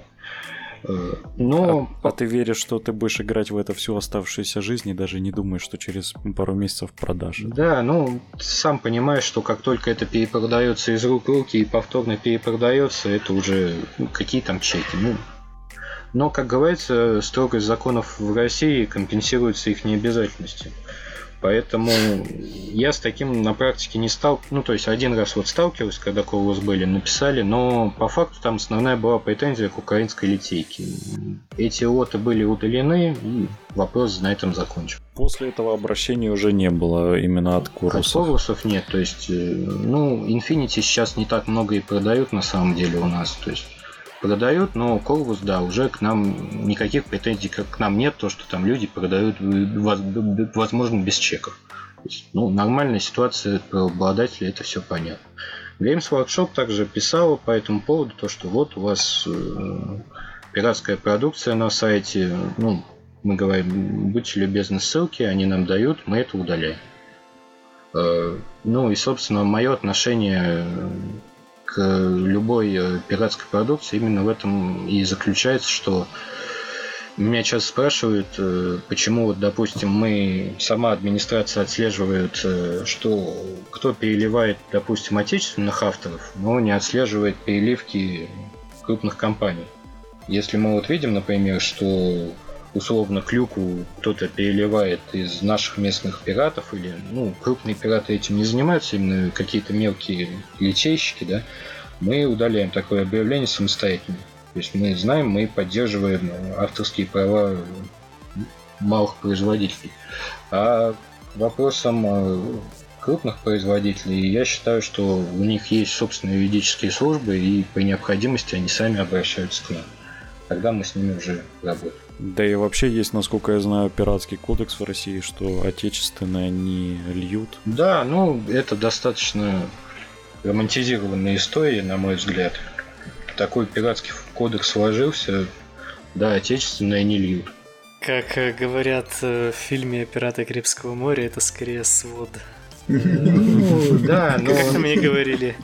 Но... А, а ты веришь, что ты будешь играть в это всю оставшуюся жизнь и даже не думаешь, что через пару месяцев продашь? Да, ну, сам понимаешь, что как только это перепродается из рук в руки и повторно перепродается, это уже ну, какие там чеки. Ну, но, как говорится, строгость законов в России компенсируется их необязательностью. Поэтому я с таким на практике не стал. Ну, то есть один раз вот сталкивался, когда Колос были, написали, но по факту там основная была претензия к украинской литейке. Эти лоты были удалены, и вопрос на этом закончен. После этого обращения уже не было именно от Курусов. От Курусов нет, то есть, э, ну, Infinity сейчас не так много и продают на самом деле у нас, то есть продают, но Корвус, да, уже к нам никаких претензий как к нам нет, то, что там люди продают, возможно, без чеков. Ну, нормальная ситуация обладателя, это все понятно. Games Workshop также писала по этому поводу, то, что вот у вас э, пиратская продукция на сайте, ну, мы говорим, будьте любезны, ссылки, они нам дают, мы это удаляем. Э, ну и, собственно, мое отношение к любой э, пиратской продукции именно в этом и заключается, что меня сейчас спрашивают, э, почему, вот, допустим, мы, сама администрация отслеживает, э, что кто переливает, допустим, отечественных авторов, но не отслеживает переливки крупных компаний. Если мы вот видим, например, что условно клюку кто-то переливает из наших местных пиратов, или, ну, крупные пираты этим не занимаются, именно какие-то мелкие литейщики, да, мы удаляем такое объявление самостоятельно. То есть мы знаем, мы поддерживаем авторские права малых производителей. А вопросом э, крупных производителей, я считаю, что у них есть собственные юридические службы, и при необходимости они сами обращаются к нам. Тогда мы с ними уже работаем. Да и вообще есть, насколько я знаю, пиратский кодекс в России, что отечественные не льют. Да, ну это достаточно романтизированная история, на мой взгляд. Такой пиратский кодекс сложился, да, отечественные не льют. Как э, говорят э, в фильме «Пираты Карибского моря», это скорее свод. Ну, да, но... Как мне говорили.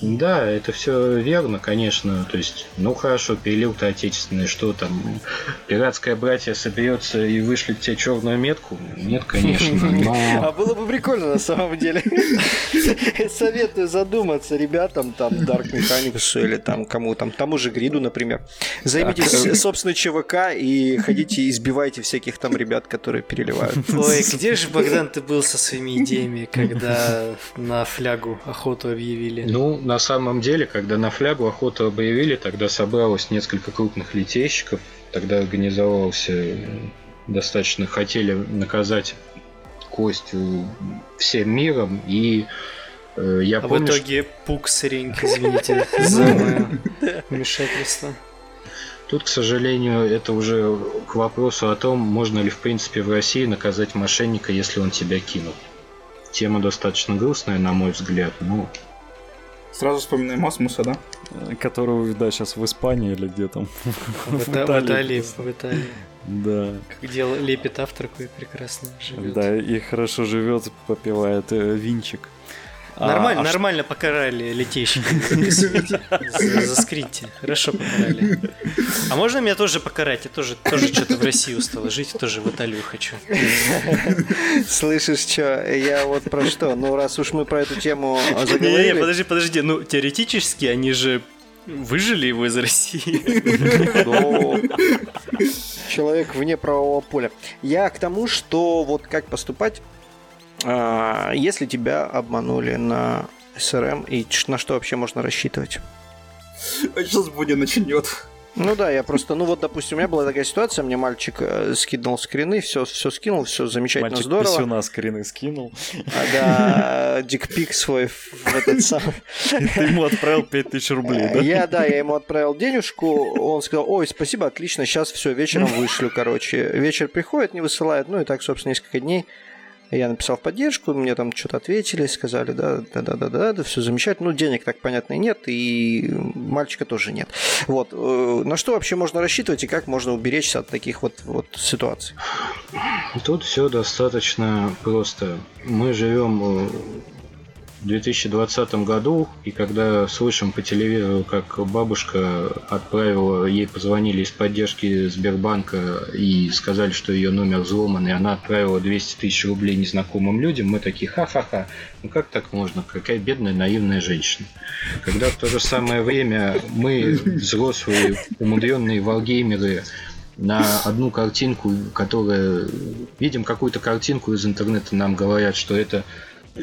Да, это все верно, конечно. То есть, ну хорошо, перелил-то отечественный, что там, пиратское братье соберется и вышлет тебе черную метку? Нет, конечно. Но... А было бы прикольно на самом деле. Советую задуматься ребятам, там, Dark Mechanics или там кому там, тому же Гриду, например. Займитесь собственной ЧВК и ходите избивайте всяких там ребят, которые переливают. Ой, где же, Богдан, ты был со своими идеями, когда на флягу охоту объявили? Ну, на самом деле, когда на флягу охоту объявили, тогда собралось несколько крупных литейщиков, тогда организовался достаточно хотели наказать Костю всем миром, и э, я а помню, в итоге что... пуксеринг, извините за вмешательство. Тут, к сожалению, это уже к вопросу о том, можно ли в принципе в России наказать мошенника, если он тебя кинул. Тема достаточно грустная, на мой взгляд, но Сразу вспоминаем Асмуса, да? Которого, да, сейчас в Испании или где там. В, Италии. В Италии. Да. Дело лепит автор, какой прекрасно живет. Да, и хорошо живет, попивает э, винчик. Нормально, а, нормально а покарали летейщика. Заскриньте. Хорошо покарали. А можно меня тоже покарать? Я тоже, тоже что-то в России устала жить, тоже в Италию хочу. Слышишь, что? Я вот про что? Ну, раз уж мы про эту тему заговорили... Не, подожди, подожди. Ну, теоретически они же выжили его из России. Человек вне правового поля. Я к тому, что вот как поступать а, если тебя обманули на СРМ, и на что вообще можно рассчитывать? А сейчас Будя начнет. Ну да, я просто, ну вот, допустим, у меня была такая ситуация, мне мальчик э, скинул скрины, все, все скинул, все замечательно, мальчик здорово. Мальчик нас скрины скинул. А, да, дикпик свой в этот самый. И ты ему отправил 5000 рублей, да? Я, да, я ему отправил денежку, он сказал, ой, спасибо, отлично, сейчас все, вечером вышлю, короче. Вечер приходит, не высылает, ну и так, собственно, несколько дней. Я написал в поддержку, мне там что-то ответили, сказали, да, да, да, да, да, да, все замечательно. Ну, денег так понятно нет, и мальчика тоже нет. Вот. Э, на что вообще можно рассчитывать и как можно уберечься от таких вот, вот ситуаций? Тут все достаточно просто. Мы живем в 2020 году, и когда слышим по телевизору, как бабушка отправила, ей позвонили из поддержки Сбербанка и сказали, что ее номер взломан, и она отправила 200 тысяч рублей незнакомым людям, мы такие, ха-ха-ха, ну как так можно? Какая бедная, наивная женщина. Когда в то же самое время мы, взрослые, умудренные валгеймеры, на одну картинку, которая... Видим какую-то картинку из интернета, нам говорят, что это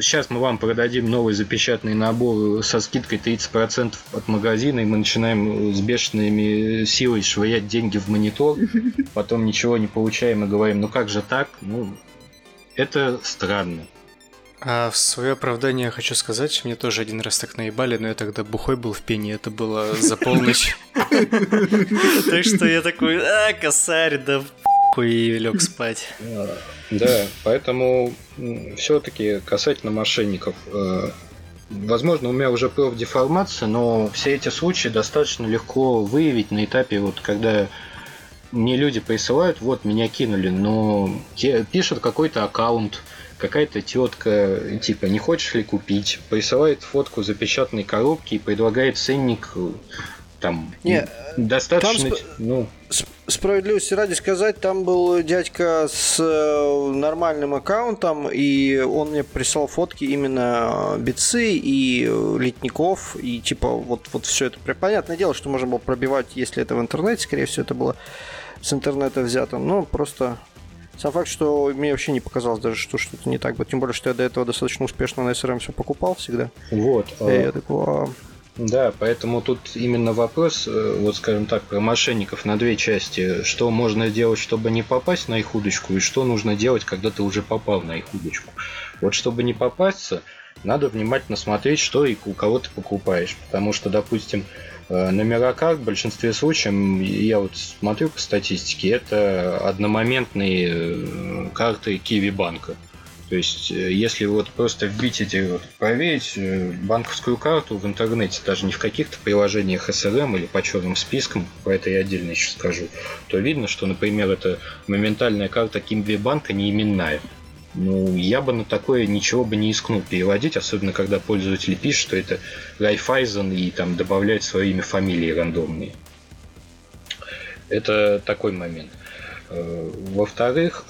Сейчас мы вам продадим новый запечатанный набор со скидкой 30% от магазина, и мы начинаем с бешеными силой швырять деньги в монитор, потом ничего не получаем и говорим, ну как же так? Ну, это странно. А в свое оправдание хочу сказать, мне тоже один раз так наебали, но я тогда бухой был в пене, это было за полночь. Так что я такой, а, косарь, да и лег спать. Да, поэтому все-таки касательно мошенников, э, возможно, у меня уже профдеформация, но все эти случаи достаточно легко выявить на этапе, вот когда мне люди присылают, вот меня кинули, но те, пишут какой-то аккаунт, какая-то тетка, типа, не хочешь ли купить, присылает фотку запечатанной коробки и предлагает ценник там не, достаточно, там, ну... Справедливости ради сказать, там был дядька с э, нормальным аккаунтом, и он мне прислал фотки именно бицы и летников, и типа вот, вот все это. Понятное дело, что можно было пробивать, если это в интернете, скорее всего, это было с интернета взято. Но просто сам факт, что мне вообще не показалось даже, что что-то не так. Тем более, что я до этого достаточно успешно на SRM все покупал всегда. Вот. И я такой, а... Да, поэтому тут именно вопрос, э, вот скажем так, про мошенников на две части. Что можно делать, чтобы не попасть на их удочку, и что нужно делать, когда ты уже попал на их удочку. Вот чтобы не попасться, надо внимательно смотреть, что и у кого ты покупаешь. Потому что, допустим, э, на Мираках в большинстве случаев, я вот смотрю по статистике, это одномоментные э, карты Киви банка. То есть, э, если вот просто вбить эти, проверить э, банковскую карту в интернете, даже не в каких-то приложениях SRM или по черным спискам, про это я отдельно еще скажу, то видно, что, например, это моментальная карта Кимби банка не именная. Ну, я бы на такое ничего бы не искнул переводить, особенно когда пользователь пишет, что это Райфайзен и там добавляет свое имя, фамилии рандомные. Это такой момент. Э, во-вторых,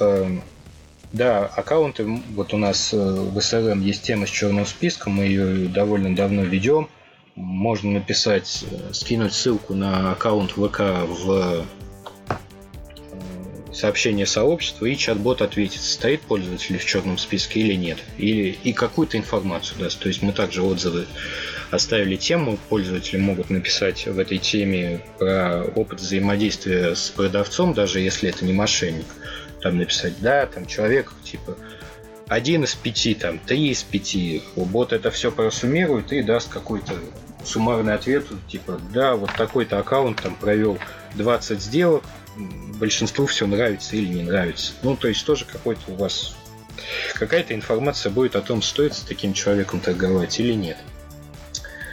да, аккаунты, вот у нас э, в SRM есть тема с черным списком, мы ее довольно давно ведем. Можно написать, э, скинуть ссылку на аккаунт ВК в э, сообщение сообщества, и чат-бот ответит, стоит пользователь в черном списке или нет. Или и какую-то информацию даст. То есть мы также отзывы оставили тему, пользователи могут написать в этой теме про опыт взаимодействия с продавцом, даже если это не мошенник там написать, да, там человек, типа, один из пяти, там, три из пяти. Бот это все просуммирует и даст какой-то суммарный ответ, типа, да, вот такой-то аккаунт там провел 20 сделок, большинству все нравится или не нравится. Ну, то есть тоже какой-то у вас какая-то информация будет о том, стоит с таким человеком торговать или нет.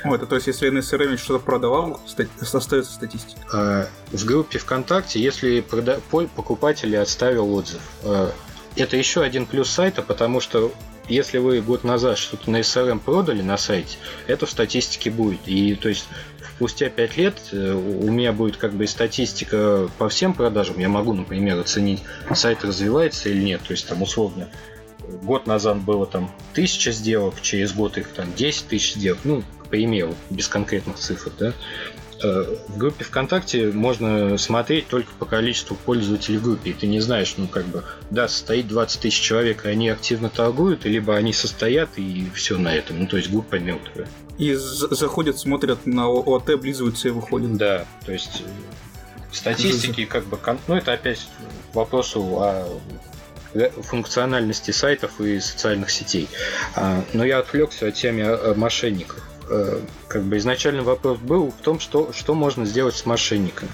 Вот, а то есть, если NSRM что-то продавал, остается статистика. В группе ВКонтакте, если прода... покупатель оставил отзыв, а, это еще один плюс сайта, потому что если вы год назад что-то на SRM продали на сайте, это в статистике будет. И то есть спустя 5 лет э, у меня будет как бы статистика по всем продажам. Я могу, например, оценить, сайт развивается или нет. То есть там условно год назад было там тысяча сделок, через год их там 10 тысяч сделок. Ну, примеру, без конкретных цифр, да, э, в группе ВКонтакте можно смотреть только по количеству пользователей в группе. И ты не знаешь, ну как бы, да, состоит 20 тысяч человек, и они активно торгуют, либо они состоят, и все на этом. Ну, то есть группа мертвая. И заходят, смотрят на ОАТ, облизываются и выходят. Да, то есть э, статистики, как бы, ну это опять к вопросу о функциональности сайтов и социальных сетей. А, но я отвлекся от темы мошенников. Э, как бы изначальный вопрос был в том, что, что можно сделать с мошенниками,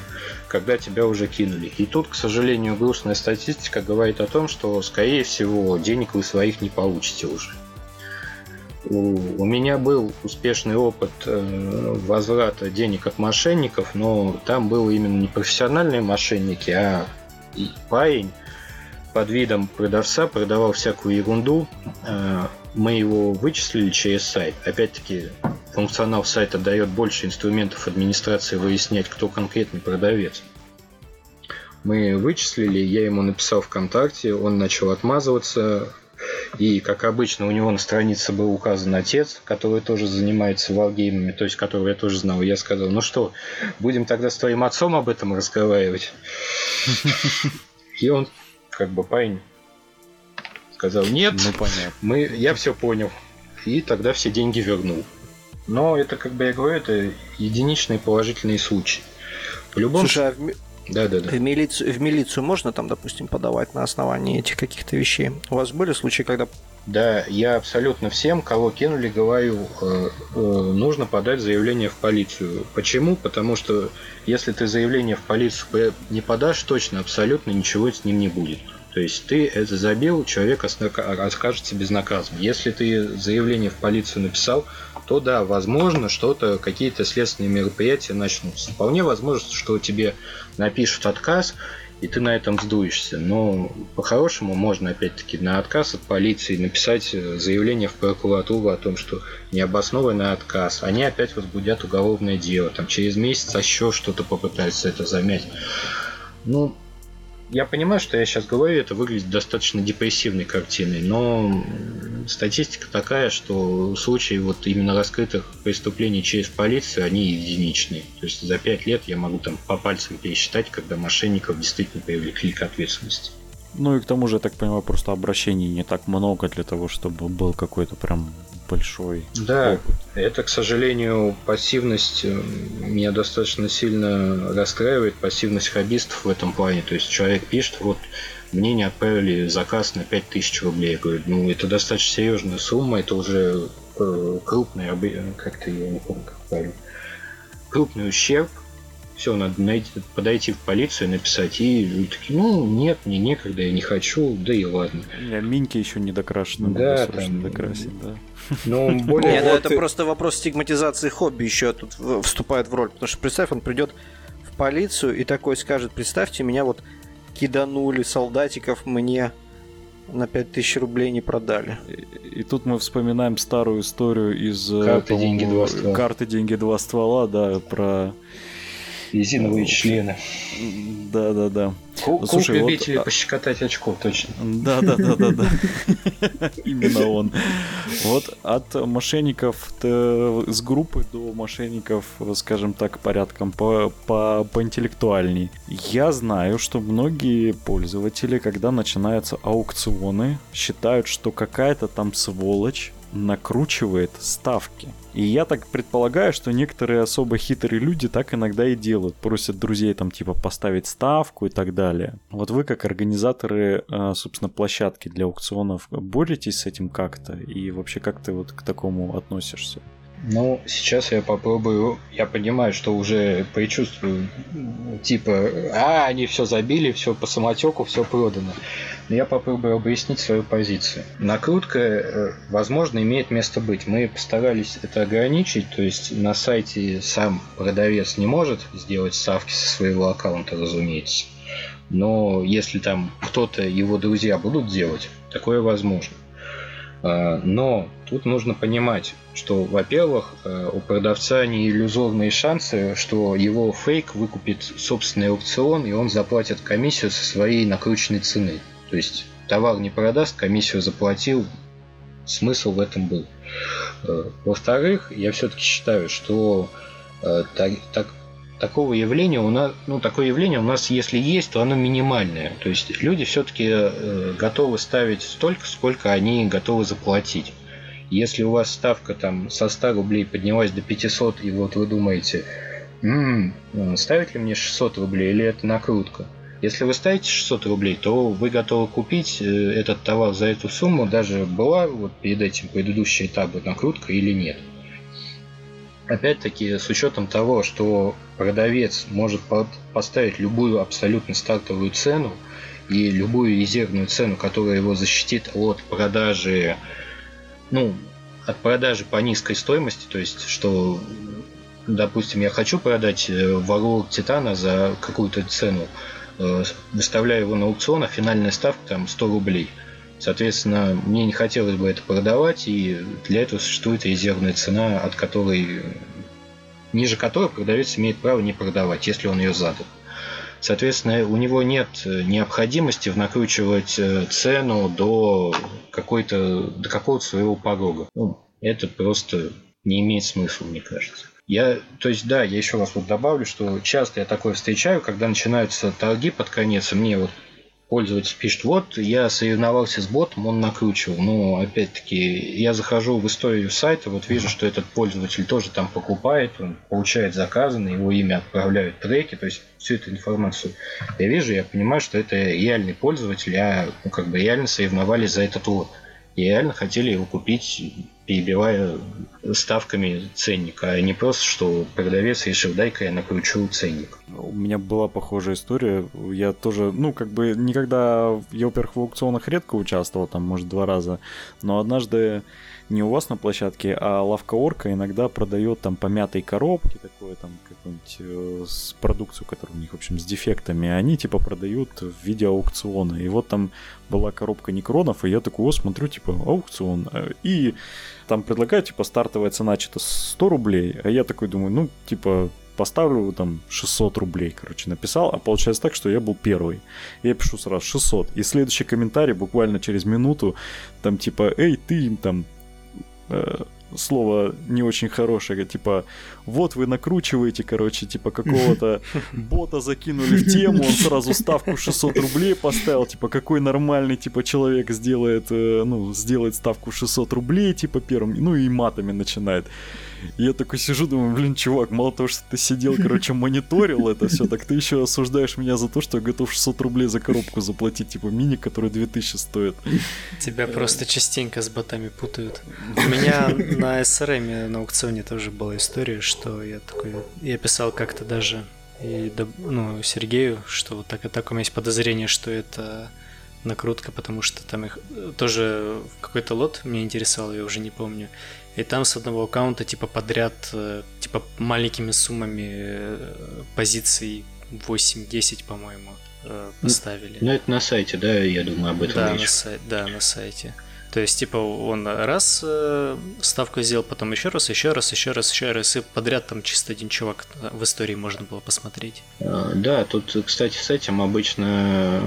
когда тебя уже кинули. И тут, к сожалению, грустная статистика говорит о том, что, скорее всего, денег вы своих не получите уже. У, у меня был успешный опыт э, возврата денег от мошенников, но там было именно не профессиональные мошенники, а парень под видом продавца продавал всякую ерунду, э, мы его вычислили через сайт. Опять-таки, функционал сайта дает больше инструментов администрации выяснять, кто конкретный продавец. Мы вычислили, я ему написал ВКонтакте, он начал отмазываться, и, как обычно, у него на странице был указан отец, который тоже занимается валгеймами, то есть которого я тоже знал. Я сказал, ну что, будем тогда с твоим отцом об этом разговаривать? И он, как бы, парень, сказал, нет, ну, понятно. Мы, я все понял. И тогда все деньги вернул. Но это, как бы я говорю, это единичные положительные случаи. В любом Слушай, а в, да, да, да. В милицию, в милицию можно там, допустим, подавать на основании этих каких-то вещей? У вас были случаи, когда... Да, я абсолютно всем, кого кинули, говорю, э, э, нужно подать заявление в полицию. Почему? Потому что если ты заявление в полицию не подашь, точно абсолютно ничего с ним не будет. То есть ты это забил, человек окажется безнаказанным. Если ты заявление в полицию написал, то да, возможно, что-то, какие-то следственные мероприятия начнутся. Вполне возможно, что тебе напишут отказ, и ты на этом сдуешься. Но по-хорошему можно опять-таки на отказ от полиции написать э, заявление в прокуратуру о том, что необоснованный отказ. Они опять возбудят уголовное дело. Там через месяц еще что-то попытаются это замять. Ну, я понимаю, что я сейчас говорю, это выглядит достаточно депрессивной картиной, но статистика такая, что случаи вот именно раскрытых преступлений через полицию, они единичные. То есть за пять лет я могу там по пальцам пересчитать, когда мошенников действительно привлекли к ответственности. Ну и к тому же, я так понимаю, просто обращений не так много для того, чтобы был какой-то прям большой да, опыт. это, к сожалению, пассивность э, меня достаточно сильно расстраивает, пассивность хоббистов в этом плане. То есть человек пишет, вот мне не отправили заказ на 5000 рублей. Я говорю, ну это достаточно серьезная сумма, это уже э, крупный, как-то я не помню, как правильно, крупный ущерб все, надо найти, подойти в полицию, написать, и такие, ну, нет, мне некогда, я не хочу, да и ладно. Я Миньки еще не докрашены, да, там, докрасить, да. Ну, более... Нет, ну, это просто вопрос стигматизации хобби еще тут вступает в роль, потому что, представь, он придет в полицию и такой скажет, представьте, меня вот киданули солдатиков мне на 5000 рублей не продали. И, и тут мы вспоминаем старую историю из... Э, карты, деньги, два ствола. Карты, деньги, два ствола, да, про резиновые члены. Да, да, да. Клуб Слушай, любителей вот... пощекотать очков, точно. Да, да, да, да, да. Именно он. Вот от мошенников с группы до мошенников, скажем так, порядком по, по, поинтеллектуальней. Я знаю, что многие пользователи, когда начинаются аукционы, считают, что какая-то там сволочь накручивает ставки. И я так предполагаю, что некоторые особо хитрые люди так иногда и делают. Просят друзей там типа поставить ставку и так далее. Вот вы как организаторы, э, собственно, площадки для аукционов боретесь с этим как-то? И вообще как ты вот к такому относишься? Ну, сейчас я попробую. Я понимаю, что уже предчувствую, типа, а, они все забили, все по самотеку, все продано. Но я попробую объяснить свою позицию. Накрутка, э, возможно, имеет место быть. Мы постарались это ограничить, то есть на сайте сам продавец не может сделать ставки со своего аккаунта, разумеется. Но если там кто-то, его друзья будут делать, такое возможно. А, но тут нужно понимать, что, во-первых, э, у продавца не иллюзорные шансы, что его фейк выкупит собственный аукцион, и он заплатит комиссию со своей накрученной цены. То есть товар не продаст, комиссию заплатил, смысл в этом был. Э, во-вторых, я все-таки считаю, что э, так, так, такого явления у нас, ну, такое явление у нас, если есть, то оно минимальное. То есть люди все-таки э, готовы ставить столько, сколько они готовы заплатить. Если у вас ставка там со 100 рублей поднялась до 500, и вот вы думаете, м-м, ставить ли мне 600 рублей или это накрутка? Если вы ставите 600 рублей, то вы готовы купить э, этот товар за эту сумму, даже была вот перед этим предыдущий этап накрутка или нет опять-таки с учетом того, что продавец может поставить любую абсолютно стартовую цену и любую резервную цену, которая его защитит от продажи, ну, от продажи по низкой стоимости, то есть, что, допустим, я хочу продать э, Warlord Титана за какую-то цену, э, выставляю его на аукцион, а финальная ставка там 100 рублей – Соответственно, мне не хотелось бы это продавать, и для этого существует резервная цена, от которой ниже которой продавец имеет право не продавать, если он ее задал. Соответственно, у него нет необходимости накручивать э, цену до, какой-то, до какого-то своего порога. Ну, это просто не имеет смысла, мне кажется. Я, то есть, да, я еще раз вот добавлю, что часто я такое встречаю, когда начинаются торги под конец, и мне вот пользователь пишет, вот я соревновался с ботом, он накручивал. Но опять-таки я захожу в историю сайта, вот вижу, что этот пользователь тоже там покупает, он получает заказы, на его имя отправляют треки, то есть всю эту информацию я вижу, я понимаю, что это реальный пользователь, а ну, как бы реально соревновались за этот лот и реально хотели его купить, перебивая ставками ценника, а не просто, что продавец решил, дай-ка я накручу ценник. У меня была похожая история. Я тоже, ну, как бы никогда, я, во-первых, в аукционах редко участвовал, там, может, два раза, но однажды не у вас на площадке, а лавка Орка иногда продает там помятые коробки, такое там какую-нибудь э, с продукцию, которая у них, в общем, с дефектами, они типа продают в виде аукциона. И вот там была коробка некронов, и я такой, о, смотрю, типа, аукцион. И там предлагают, типа, стартовая цена что-то 100 рублей, а я такой думаю, ну, типа, поставлю там 600 рублей, короче, написал, а получается так, что я был первый. Я пишу сразу 600. И следующий комментарий буквально через минуту, там типа, эй, ты там Э, слово не очень хорошее, типа, вот вы накручиваете, короче, типа, какого-то бота закинули в тему, он сразу ставку 600 рублей поставил, типа, какой нормальный, типа, человек сделает, э, ну, сделает ставку 600 рублей, типа, первым, ну, и матами начинает. И я такой сижу, думаю, блин, чувак, мало того, что ты сидел, короче, мониторил это все, так ты еще осуждаешь меня за то, что я готов 600 рублей за коробку заплатить, типа мини, который 2000 стоит. Тебя просто частенько с ботами путают. У меня на SRM на аукционе тоже была история, что я такой, я писал как-то даже и ну, Сергею, что вот так и так у меня есть подозрение, что это накрутка, потому что там их тоже какой-то лот меня интересовал, я уже не помню. И там с одного аккаунта типа подряд, э, типа маленькими суммами э, позиций 8-10, по-моему, э, поставили. Ну, это на сайте, да, я думаю, об этом да, речь. На сай- да, на сайте. То есть, типа, он раз э, ставку сделал, потом еще раз, еще раз, еще раз, еще раз, и подряд там чисто один чувак в истории можно было посмотреть. А, да, тут, кстати, с этим обычно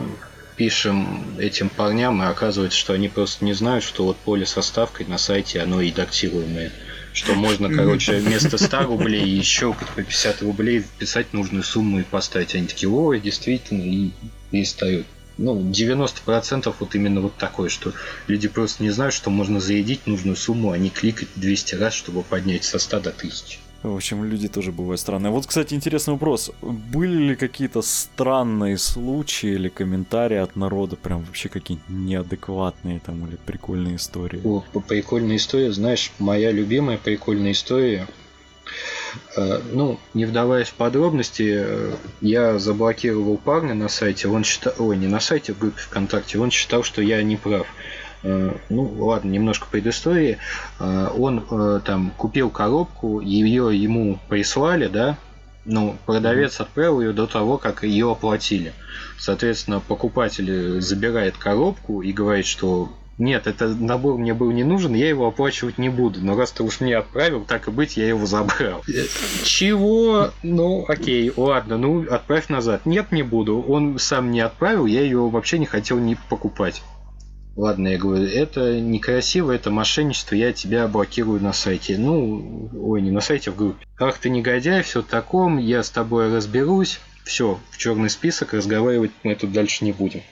пишем этим парням, и оказывается, что они просто не знают, что вот поле со ставкой на сайте, оно редактируемое. Что можно, короче, вместо 100 рублей еще по 50 рублей вписать нужную сумму и поставить. Они такие, ой, действительно, и перестают. Ну, 90% вот именно вот такой, что люди просто не знают, что можно зарядить нужную сумму, а не кликать 200 раз, чтобы поднять со 100 до 1000. В общем, люди тоже бывают странные. Вот, кстати, интересный вопрос. Были ли какие-то странные случаи или комментарии от народа, прям вообще какие-нибудь неадекватные там или прикольные истории? О, прикольная история, знаешь, моя любимая прикольная история. Э, ну, не вдаваясь в подробности, э, я заблокировал парня на сайте, он считал, ой, не на сайте, в группе ВКонтакте, он считал, что я не прав. Э, ну ладно, немножко предыстории. Он там купил коробку, ее ему прислали, да, ну, продавец отправил ее до того, как ее оплатили. Соответственно, покупатель забирает коробку и говорит, что нет, этот набор мне был не нужен, я его оплачивать не буду. Но раз ты уж мне отправил, так и быть, я его забрал. Чего? Ну, окей, ладно, ну, отправь назад. Нет, не буду. Он сам не отправил, я ее вообще не хотел не покупать. Ладно, я говорю, это некрасиво, это мошенничество, я тебя блокирую на сайте. Ну, ой, не на сайте, а в группе. Ах ты негодяй, все таком, я с тобой разберусь. Все, в черный список, разговаривать мы тут дальше не будем.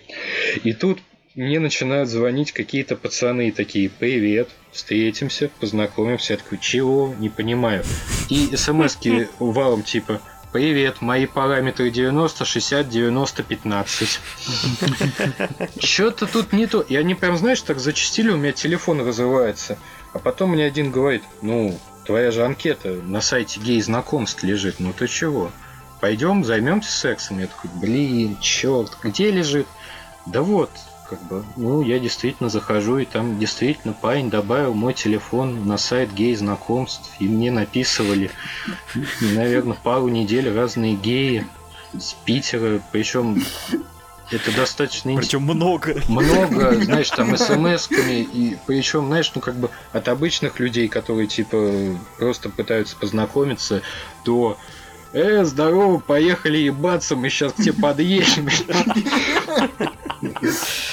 И тут мне начинают звонить какие-то пацаны такие, привет, встретимся, познакомимся. Я такой, чего? Не понимаю. И смс-ки валом типа, Привет, мои параметры 90, 60, 90, 15. Что-то тут не то. И они прям, знаешь, так зачастили, у меня телефон разрывается. А потом мне один говорит, ну, твоя же анкета на сайте гей знакомств лежит, ну ты чего? Пойдем займемся сексом. Я такой, блин, черт, где лежит? Да вот, как бы, ну, я действительно захожу, и там действительно парень добавил мой телефон на сайт гей знакомств, и мне написывали, наверное, пару недель разные геи с Питера, причем это достаточно Причем много. много, знаешь, там смс-ками, и причем, знаешь, ну как бы от обычных людей, которые типа просто пытаются познакомиться, до Э, здорово, поехали ебаться, мы сейчас к тебе подъедем.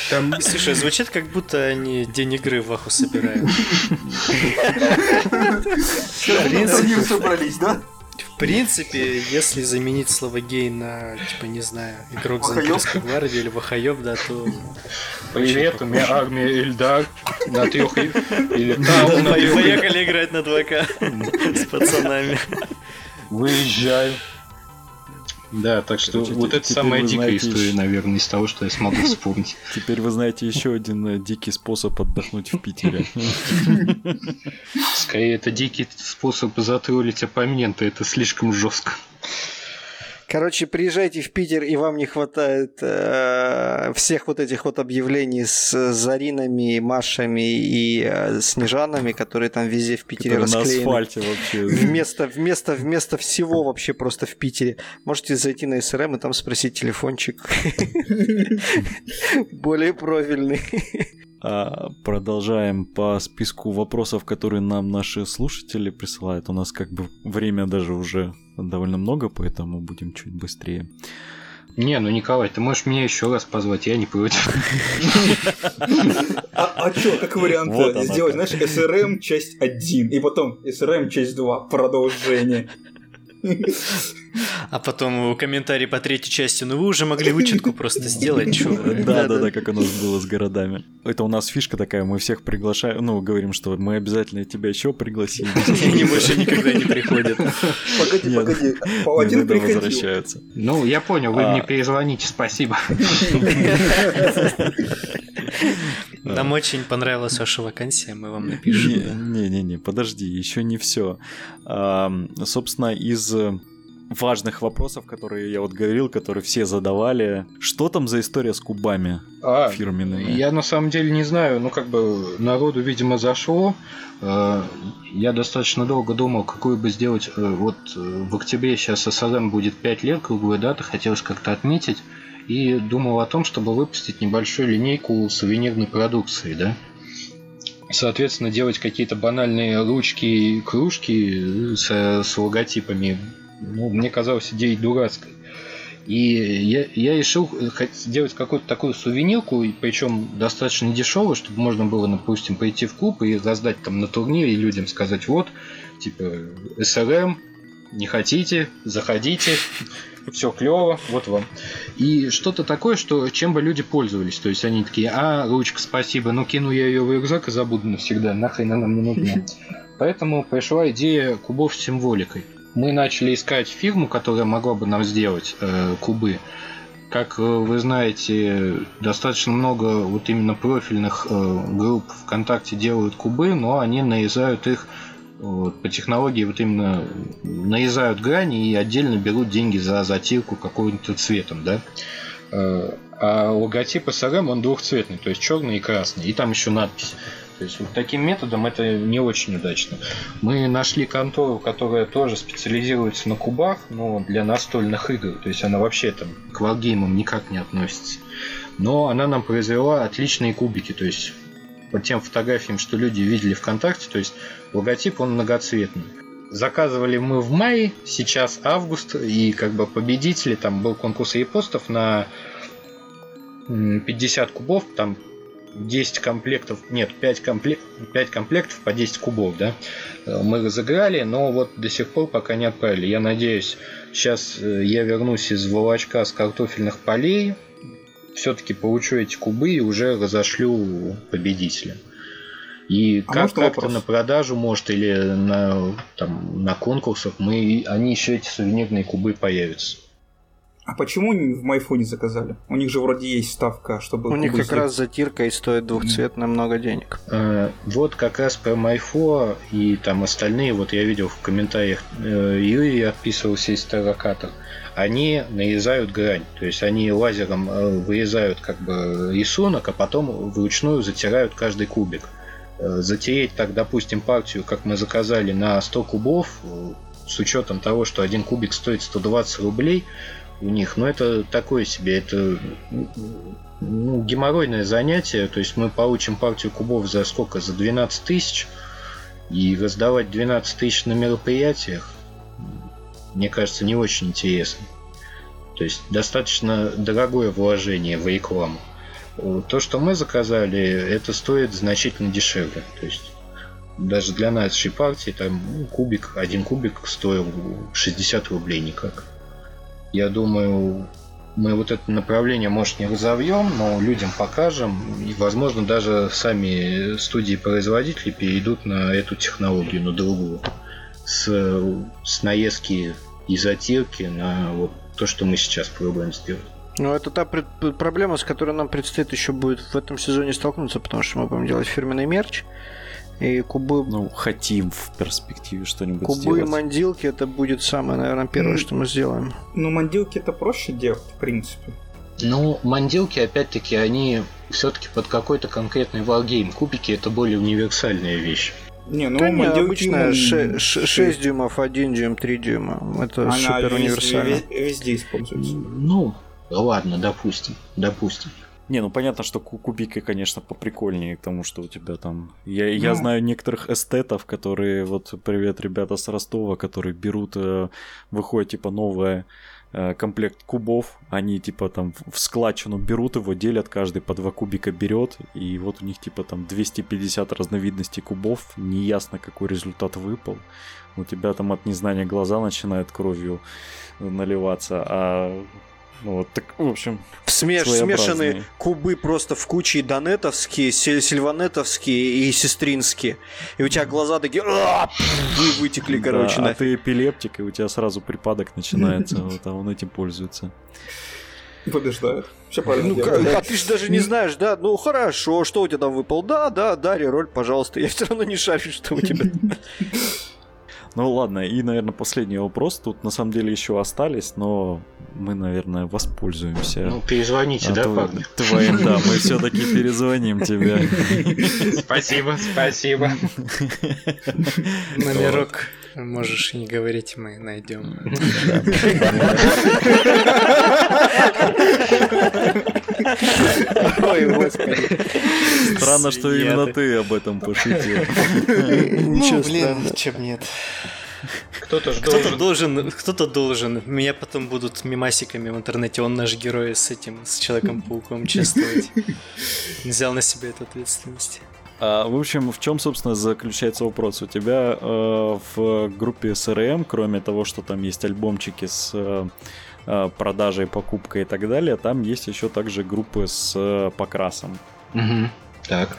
Там... Слушай, звучит как будто они день игры в Аху собирают. Все собрались, да? В принципе, если заменить слово гей на, типа, не знаю, игрок за имперской гвардии или вахаёб, да, то... Привет, у меня армия Эльдар на трех или там на Поехали играть на 2К с пацанами. Выезжаю. Да, так что Короче, вот это самая дикая знаете, история, наверное, из того, что я смогу вспомнить. Теперь вы знаете еще один э, дикий способ отдохнуть в Питере. Скорее, это дикий способ затроллить оппонента, это слишком жестко. Короче, приезжайте в Питер, и вам не хватает э, всех вот этих вот объявлений с Заринами, Машами и э, Снежанами, которые там везде в Питере которые расклеены. на асфальте вообще. Вместо, вместо, вместо всего вообще просто в Питере. Можете зайти на СРМ и там спросить телефончик. Более профильный. А, продолжаем по списку вопросов, которые нам наши слушатели присылают. У нас как бы время даже уже довольно много, поэтому будем чуть быстрее. Не, ну Николай, ты можешь меня еще раз позвать, я не против. А, а что, как вариант сделать, знаешь, SRM часть 1, и потом SRM часть 2, продолжение. А потом комментарий по третьей части. Ну вы уже могли вычетку просто сделать, что Да, да, да, как у нас было с городами. Это у нас фишка такая, мы всех приглашаем, ну, говорим, что мы обязательно тебя еще пригласим. Они больше никогда не приходят. Погоди, погоди. Паладин приходил. возвращаются. Ну, я понял, вы а. мне перезвоните, спасибо. Нам очень понравилась ваша вакансия, мы вам напишем. Не-не-не, подожди, еще не все. Собственно, из важных вопросов, которые я вот говорил, которые все задавали. Что там за история с кубами а, фирменными? Я на самом деле не знаю, ну как бы народу, видимо, зашло. Э, я достаточно долго думал, какую бы сделать. Э, вот э, в октябре сейчас СССР будет 5 лет, круглая дата, хотелось как-то отметить. И думал о том, чтобы выпустить небольшую линейку сувенирной продукции, да. Соответственно, делать какие-то банальные ручки и кружки с, с логотипами ну, мне казалось идеей дурацкой. И я, я решил сделать какую-то такую сувенирку, причем достаточно дешевую, чтобы можно было, допустим, пойти в клуб и раздать там на турнире людям сказать, вот, типа, СРМ, не хотите, заходите, все клево, вот вам. И что-то такое, что чем бы люди пользовались. То есть они такие, а, ручка, спасибо, ну кину я ее в рюкзак и забуду навсегда, нахрен она мне нужна. Поэтому пришла идея кубов с символикой мы начали искать фирму, которая могла бы нам сделать э, кубы. Как э, вы знаете, достаточно много вот именно профильных э, групп ВКонтакте делают кубы, но они нарезают их вот, по технологии вот именно нарезают грани и отдельно берут деньги за затирку каким-то цветом, да. Э, а логотип SRM он двухцветный, то есть черный и красный, и там еще надпись. То есть вот таким методом это не очень удачно. Мы нашли контору, которая тоже специализируется на кубах, но для настольных игр. То есть она вообще там к варгеймам никак не относится. Но она нам произвела отличные кубики. То есть по тем фотографиям, что люди видели ВКонтакте, то есть логотип он многоцветный. Заказывали мы в мае, сейчас август, и как бы победители, там был конкурс репостов на 50 кубов, там 10 комплектов, нет, 5, комплект, 5 комплектов по 10 кубов, да, э, мы разыграли, но вот до сих пор пока не отправили. Я надеюсь, сейчас э, я вернусь из волочка с картофельных полей, все-таки получу эти кубы и уже разошлю победителям. И а как, как-то на продажу, может, или на, там, на конкурсах мы, они еще эти сувенирные кубы появятся. А почему в Майфоне заказали? У них же вроде есть ставка, чтобы... У них как раз затирка и стоит двухцветно много денег. Э, вот как раз про Майфо и там остальные, вот я видел в комментариях, э, Юрий отписывался из Терракатор, они нарезают грань, то есть они лазером э, вырезают как бы рисунок, а потом вручную затирают каждый кубик. Э, затереть так, допустим, партию, как мы заказали на 100 кубов, с учетом того, что один кубик стоит 120 рублей, у них, но это такое себе, это ну, геморройное занятие, то есть мы получим партию кубов за сколько? За 12 тысяч, и раздавать 12 тысяч на мероприятиях, мне кажется, не очень интересно. То есть достаточно дорогое вложение в рекламу. То, что мы заказали, это стоит значительно дешевле. То есть даже для нашей партии там ну, кубик, один кубик стоил 60 рублей никак. Я думаю, мы вот это направление, может, не разовьем, но людям покажем. И, возможно, даже сами студии-производители перейдут на эту технологию, на другую. С, с наездки и затирки на вот то, что мы сейчас пробуем сделать. Ну, это та проблема, с которой нам предстоит еще будет в этом сезоне столкнуться, потому что мы будем делать фирменный мерч. И кубы... Ну, хотим в перспективе что-нибудь кубы сделать. Кубы и мандилки это будет самое, наверное, первое, mm. что мы сделаем. Ну, мандилки это проще делать, в принципе. Ну, мандилки, опять-таки, они все-таки под какой-то конкретный варгейм. Кубики это более универсальная вещь. Не, ну да не, обычная 6, 6 дюймов, 1 дюйм, 3 дюйма. Это Она супер универсально. Везде, везде используется. Ну, ладно, допустим, допустим. Не, ну понятно, что кубики, конечно, поприкольнее к тому, что у тебя там... Я, ну... я знаю некоторых эстетов, которые, вот, привет, ребята с Ростова, которые берут, э, выходит, типа, новая э, комплект кубов, они типа там в складчину берут его, делят, каждый по два кубика берет, и вот у них типа там 250 разновидностей кубов, неясно какой результат выпал. У тебя там от незнания глаза начинают кровью наливаться, а вот, так, в общем, Смеш, смешанные кубы просто в куче донетовские, сильванетовские и сестринские. И у тебя глаза такие и вытекли, короче. Да, а ты эпилептик, и у тебя сразу припадок начинается, вот, а он этим пользуется. Побеждает. Все правильно ну, а ты же даже не знаешь, да? Ну хорошо, что у тебя там выпал? Да, да, Дарья, роль, пожалуйста. Я все равно не шарю, что у тебя. Ну ладно, и, наверное, последний вопрос. Тут на самом деле еще остались, но мы, наверное, воспользуемся. Ну, перезвоните, а, да, парни? Твоим, да, мы все-таки перезвоним тебе. Спасибо, спасибо. Номерок можешь не говорить, мы найдем. Ой, господи. Странно, что именно ты об этом пошутил. Ну, блин, чем нет. Кто-то же кто-то должен. Кто-то должен. Меня потом будут мимасиками в интернете. Он наш герой с этим, с Человеком-пауком чествовать. Взял на себя эту ответственность. А, в общем, в чем, собственно, заключается вопрос? У тебя э, в группе SRM, кроме того, что там есть альбомчики с э, продажей, покупкой и так далее, там есть еще также группы с э, покрасом. Угу. Так.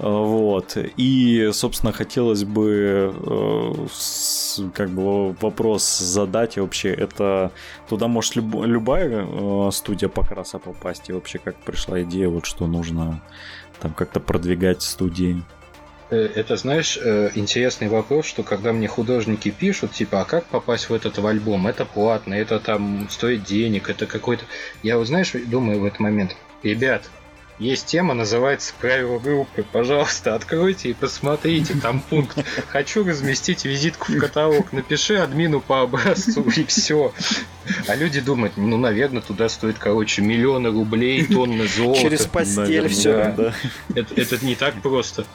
Вот. И, собственно, хотелось бы э, как бы вопрос задать вообще. Это туда может люб, любая э, студия покраса попасть? И вообще как пришла идея, вот что нужно там как-то продвигать студии? Э, это, знаешь, интересный вопрос, что когда мне художники пишут, типа, а как попасть в этот в альбом? Это платно, это там стоит денег, это какой-то... Я вот, знаешь, думаю в этот момент, ребят, есть тема, называется «Правила группы». Пожалуйста, откройте и посмотрите. Там пункт «Хочу разместить визитку в каталог». Напиши админу по образцу и все. А люди думают, ну, наверное, туда стоит, короче, миллионы рублей, тонны золота. Через постель все. Да. Это, это не так просто.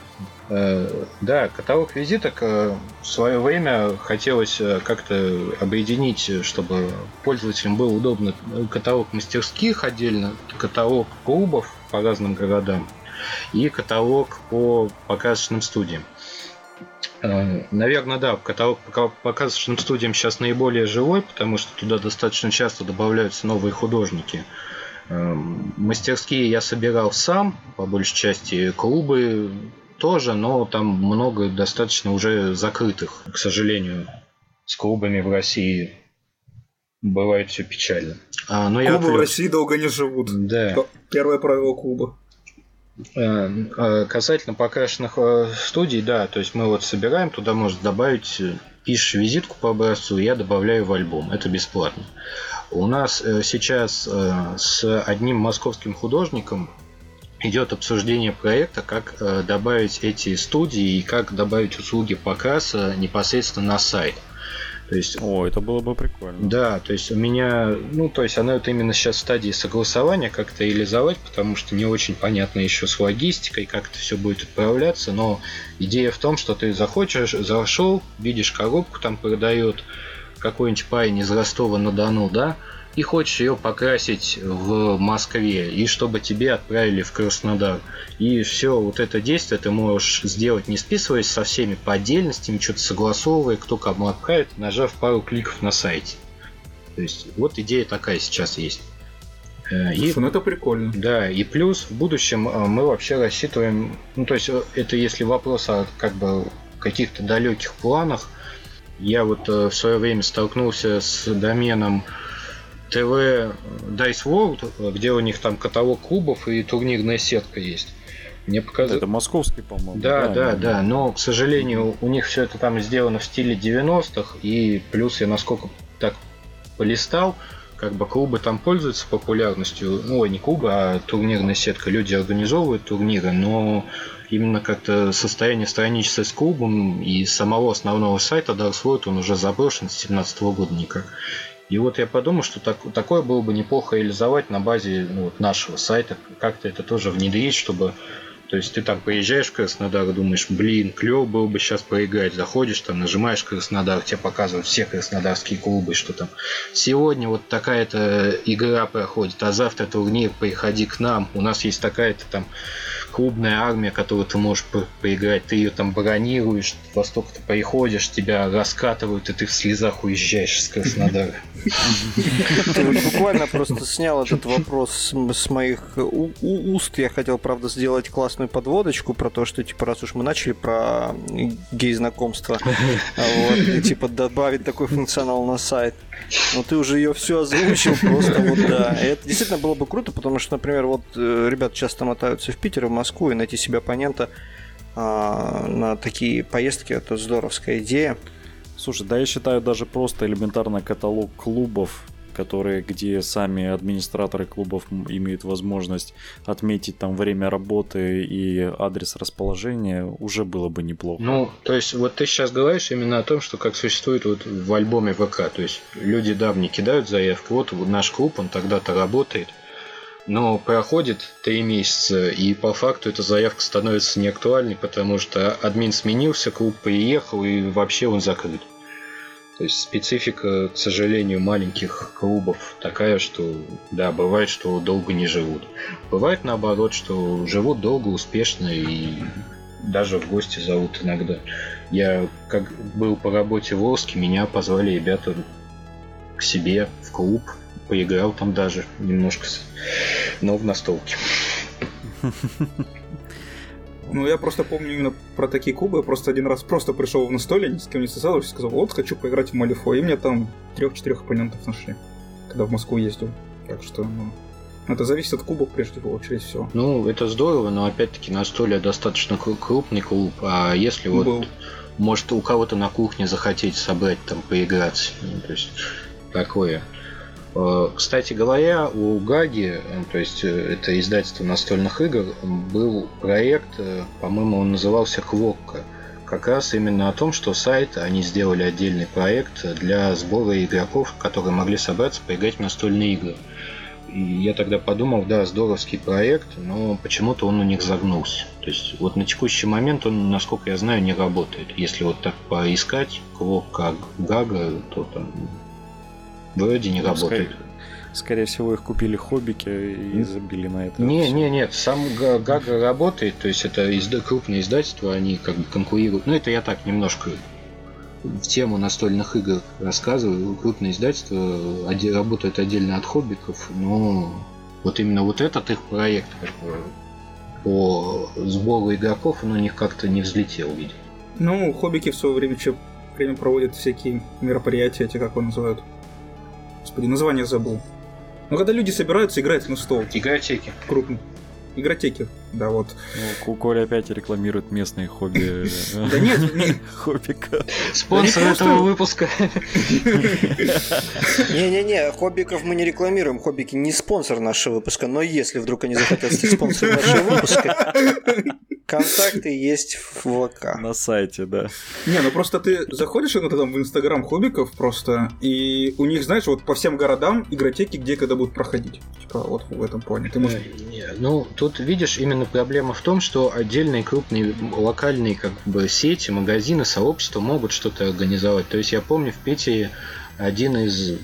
Э, да, каталог визиток э, в свое время хотелось э, как-то объединить, чтобы пользователям было удобно. Каталог мастерских отдельно, каталог клубов по разным городам и каталог по показочным студиям. Наверное, да, каталог по показочным студиям сейчас наиболее живой, потому что туда достаточно часто добавляются новые художники. Мастерские я собирал сам, по большей части клубы тоже, но там много достаточно уже закрытых. К сожалению, с клубами в России бывает все печально. А, но Клубы я в России долго не живут. Да. Первое правило клуба. Э, а, касательно покрашенных э, студий, да, то есть мы вот собираем, туда можно добавить, э, пишешь визитку по образцу, я добавляю в альбом, это бесплатно. У нас сейчас с одним московским художником идет обсуждение проекта, как э, добавить эти студии и как добавить услуги показа непосредственно на сайт. То есть, О, это было бы прикольно. Да, то есть у меня, ну, то есть она вот именно сейчас в стадии согласования как-то реализовать, потому что не очень понятно еще с логистикой, как это все будет отправляться, но идея в том, что ты захочешь, зашел, видишь коробку там продает какой-нибудь парень из Ростова-на-Дону, да, и хочешь ее покрасить в Москве, и чтобы тебе отправили в Краснодар. И все вот это действие ты можешь сделать, не списываясь со всеми по отдельности, что-то согласовывая, кто кому отправит, нажав пару кликов на сайте. То есть вот идея такая сейчас есть. Э, и, ну это прикольно. Да, и плюс в будущем э, мы вообще рассчитываем, ну то есть э, это если вопрос о как бы каких-то далеких планах, я вот в свое время столкнулся с доменом ТВ Dice World, где у них там каталог клубов и турнирная сетка есть. Мне показалось... Это московский, по-моему. Да, да, да, да, но, к сожалению, у них все это там сделано в стиле 90-х, и плюс я насколько так полистал, как бы клубы там пользуются популярностью, ну, не клубы, а турнирная сетка, люди организовывают турниры, но именно как-то состояние странички с клубом и самого основного сайта Dark World, он уже заброшен с 2017 года никак. И вот я подумал, что так, такое было бы неплохо реализовать на базе ну, вот нашего сайта, как-то это тоже внедрить, чтобы то есть ты там приезжаешь в Краснодар думаешь, блин, клево было бы сейчас поиграть. Заходишь там, нажимаешь Краснодар, тебе показывают все краснодарские клубы, что там сегодня вот такая-то игра проходит, а завтра турнир, приходи к нам, у нас есть такая-то там клубная армия, которую ты можешь по поиграть, ты ее там бронируешь, во столько ты приходишь, тебя раскатывают, и ты в слезах уезжаешь из Краснодара. Буквально просто снял этот вопрос с моих уст. Я хотел, правда, сделать классную подводочку про то, что, типа, раз уж мы начали про гей-знакомство, вот, типа, добавить такой функционал на сайт. Но ты уже ее все озвучил, просто вот да. И это действительно было бы круто, потому что, например, вот э, ребят часто мотаются в Питер и в Москву, и найти себе оппонента а, на такие поездки это здоровская идея. Слушай, да я считаю даже просто элементарно каталог клубов которые, где сами администраторы клубов имеют возможность отметить там время работы и адрес расположения, уже было бы неплохо. Ну, то есть вот ты сейчас говоришь именно о том, что как существует вот в альбоме ВК, то есть люди давние кидают заявку, вот наш клуб, он тогда-то работает, но проходит три месяца, и по факту эта заявка становится неактуальной, потому что админ сменился, клуб приехал, и вообще он закрыт. То есть специфика, к сожалению, маленьких клубов такая, что да, бывает, что долго не живут. Бывает наоборот, что живут долго, успешно и даже в гости зовут иногда. Я как был по работе в Орске, меня позвали ребята к себе в клуб, поиграл там даже немножко, но в настолке. Ну, я просто помню именно про такие клубы. Я просто один раз просто пришел в настолье, ни с кем не связался, сказал, вот, хочу поиграть в Малифо. И мне там трех-четырех оппонентов нашли, когда в Москву ездил. Так что, ну, это зависит от клубов прежде всего, очередь все. Ну, это здорово, но опять-таки настолье достаточно крупный клуб, а если вот Был. может у кого-то на кухне захотеть собрать там поиграть, ну, то есть такое. Э, кстати говоря, у Гаги, э, то есть э, это издательство настольных игр, был проект, по-моему, он назывался Квокка. Как раз именно о том, что сайт, они сделали отдельный проект для сбора игроков, которые могли собраться поиграть в настольные игры. И я тогда подумал, да, здоровский проект, но почему-то он у них загнулся. То есть вот на текущий момент он, насколько я знаю, не работает. Если вот так поискать Квокка Гага, то там Вроде не ну, работает. Скорее, скорее всего, их купили хоббики и забили на это. Не, не, нет, сам Гага работает, то есть это изда- крупное издательство, они как бы конкурируют. Ну, это я так немножко в тему настольных игр рассказываю. Крупное издательство работает отдельно от хоббиков, но вот именно вот этот их проект как бы, по сбору игроков, он у них как-то не взлетел, видимо. Ну, хоббики в свое время, время проводят всякие мероприятия, эти как его называют, Господи, название забыл. Ну, когда люди собираются играть на стол. Игротеки. Крупно. Игротеки, да, вот. Ну, Коля опять рекламирует местные хобби. Да нет, нет. Хоббика. Спонсор этого выпуска. Не-не-не, хоббиков мы не рекламируем. Хоббики не спонсор нашего выпуска, но если вдруг они захотят стать спонсором нашего выпуска, Контакты есть в ВК. На сайте, да. Не, ну просто ты заходишь иногда там в Инстаграм Хобиков просто, и у них, знаешь, вот по всем городам игротеки, где когда будут проходить. Типа вот в этом плане. Ты можешь... Не, ну, тут, видишь, именно проблема в том, что отдельные крупные локальные как бы сети, магазины, сообщества могут что-то организовать. То есть я помню в Питере один из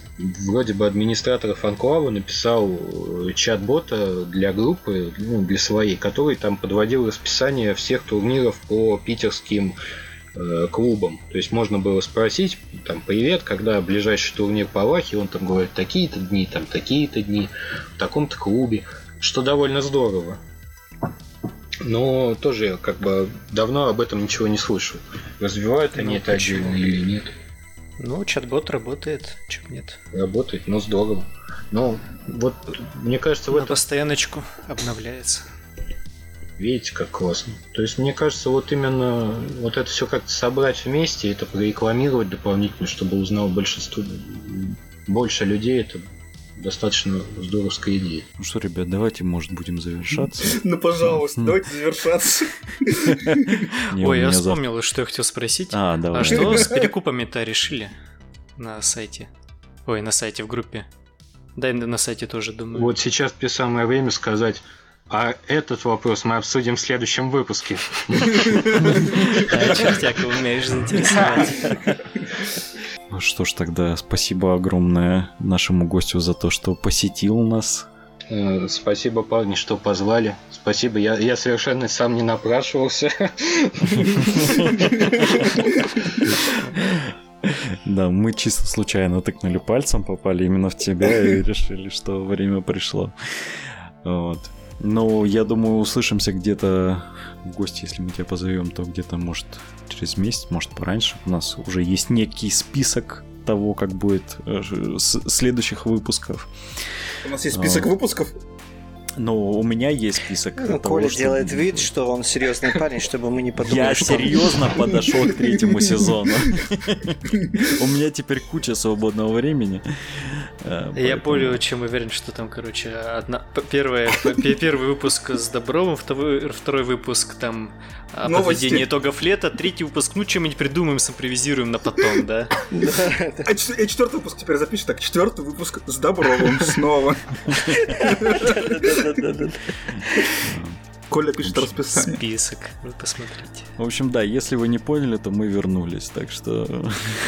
вроде бы администраторов Анклава написал э, чат-бота для группы, ну, для своей, который там подводил расписание всех турниров по питерским э, клубам. То есть можно было спросить, там, привет, когда ближайший турнир по Алахе, он там говорит, такие-то дни, там, такие-то дни, в таком-то клубе, что довольно здорово. Но тоже как бы давно об этом ничего не слышал. Развивают они Ну, это отдельно или нет. Ну, чат-бот работает, чем нет. Работает, но здорово. Но вот мне кажется, в На этом постояночку обновляется. видите, как классно. То есть мне кажется, вот именно вот это все как-то собрать вместе, это прорекламировать дополнительно, чтобы узнал большинство, больше людей, это достаточно здоровская идея. Ну что, ребят, давайте, может, будем завершаться. Ну, пожалуйста, давайте завершаться. Ой, я вспомнил, что я хотел спросить. А, давай. А что с перекупами-то решили на сайте? Ой, на сайте в группе. Да и на сайте тоже, думаю. Вот сейчас те самое время сказать, а этот вопрос мы обсудим в следующем выпуске. Да, чертяка, умеешь заинтересовать. Ну Что ж, тогда спасибо огромное нашему гостю за то, что посетил нас. Э, Спасибо, парни, что позвали. Спасибо, я, я совершенно сам не напрашивался. Да, мы чисто случайно тыкнули пальцем, попали именно в тебя и решили, что время пришло. Вот. Ну, я думаю, услышимся где-то в гости, если мы тебя позовем, то где-то, может, через месяц, может, пораньше. У нас уже есть некий список того, как будет э, следующих выпусков. У нас есть список А. выпусков. Но у меня есть список. Ну, того, Коля что- делает вид, что он серьезный парень, чтобы мы не подумали, Я что... серьезно подошел к третьему сезону. У меня теперь куча свободного времени. Э, Я более чем уверен, что там, короче, одна... первая, первый выпуск с Добровым, второй, второй выпуск там подведении итогов лета, третий выпуск, ну, чем-нибудь придумаем, симпровизируем на потом, да? А четвертый выпуск теперь запишешь. Так, четвертый выпуск с Добровым снова. Коля пишет расписание. Список, вы посмотрите. В общем, да, если вы не поняли, то мы вернулись. Так что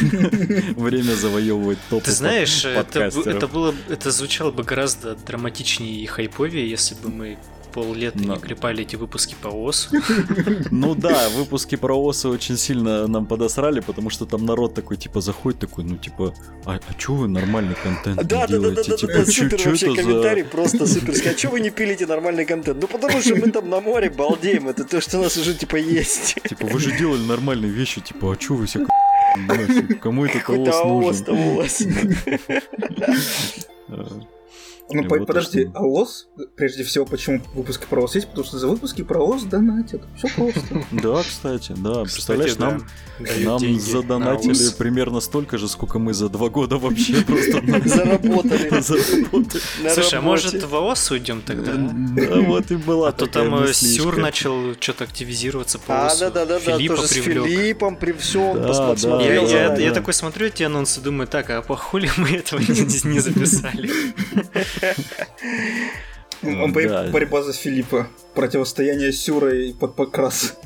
время завоевывать топ Ты знаешь, это, это было, это звучало бы гораздо драматичнее и хайповее, если бы мы поллета Но. не клепали эти выпуски по ОС. Ну да, выпуски про ОСы очень сильно нам подосрали, потому что там народ такой, типа, заходит такой, ну, типа, а, а чё вы нормальный контент не Да, да, да, да, делаете? да, да, чё- супер чё вообще это за- комментарий, просто суперский. А что вы не пилите нормальный контент? Ну потому что мы там на море балдеем, это то, что у нас уже типа есть. Типа, вы же делали нормальные вещи, типа, а чё вы все? Кому это Какой-то ОС нужен? Ну, И по- вот подожди, а ОС, прежде всего, почему выпуски про ОС есть? Потому что за выпуски про ОС донатят. Все просто. Да, кстати, да. Представляешь, нам, нам задонатили примерно столько же, сколько мы за два года вообще просто Заработали. Слушай, а может в ОС уйдем тогда? Да, вот и была А то там э. Сюр начал что-то активизироваться по А, ОСу. да, да, да, да, Филиппа тоже с. Филиппом, при всем, посмотрел. Я, такой смотрю эти анонсы, думаю, так, а по хули мы этого не записали? Он. Борьба за Филиппа. Противостояние Сюра и под покрас.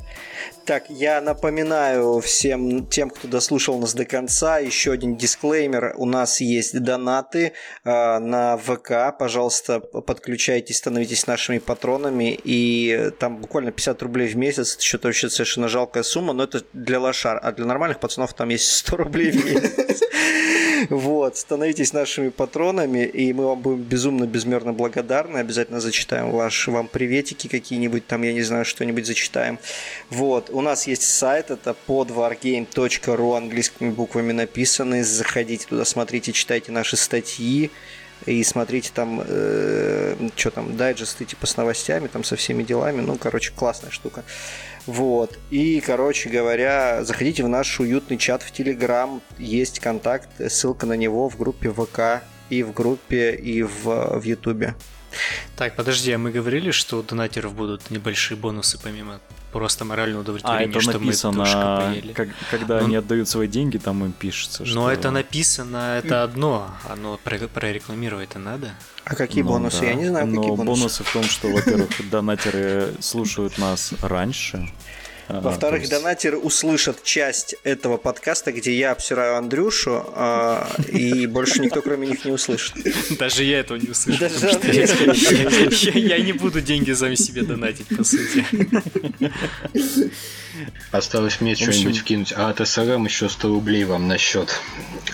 Так, я напоминаю всем тем, кто дослушал нас до конца, еще один дисклеймер. У нас есть донаты э, на ВК. Пожалуйста, подключайтесь, становитесь нашими патронами. И там буквально 50 рублей в месяц. Это что-то вообще совершенно жалкая сумма, но это для лошар. А для нормальных пацанов там есть 100 рублей в месяц. Вот, становитесь нашими патронами, и мы вам будем безумно, безмерно благодарны. Обязательно зачитаем ваши вам приветики какие-нибудь, там, я не знаю, что-нибудь зачитаем. Вот, у нас есть сайт, это podwargame.ru, английскими буквами написаны. Заходите туда, смотрите, читайте наши статьи. И смотрите там, что там, дайджесты типа с новостями, там со всеми делами. Ну, короче, классная штука. Вот. И, короче говоря, заходите в наш уютный чат в Телеграм. Есть контакт, ссылка на него в группе ВК. и в группе, и в Ютубе. Так, подожди, а мы говорили, что у донатеров будут небольшие бонусы помимо просто морального А, удовлетворения, это что мы тушка написано, поели. как- когда Ну, они отдают свои деньги, там им пишется, что... Но это написано, это одно, оно про- прорекламировать-то надо. А какие Ну бонусы? да. Я не знаю, Но какие бонусы. бонусы в том, что, во-первых, донатеры слушают нас раньше. Во-вторых, то есть- донатеры услышат часть этого подкаста, где я обсираю Андрюшу, а, и больше никто кроме них не услышит. Даже я этого не Андрей, я- не буду деньги сам себе донатить, по сути. Осталось мне что-нибудь вкинуть. А от СРМ еще 100 рублей вам на счет.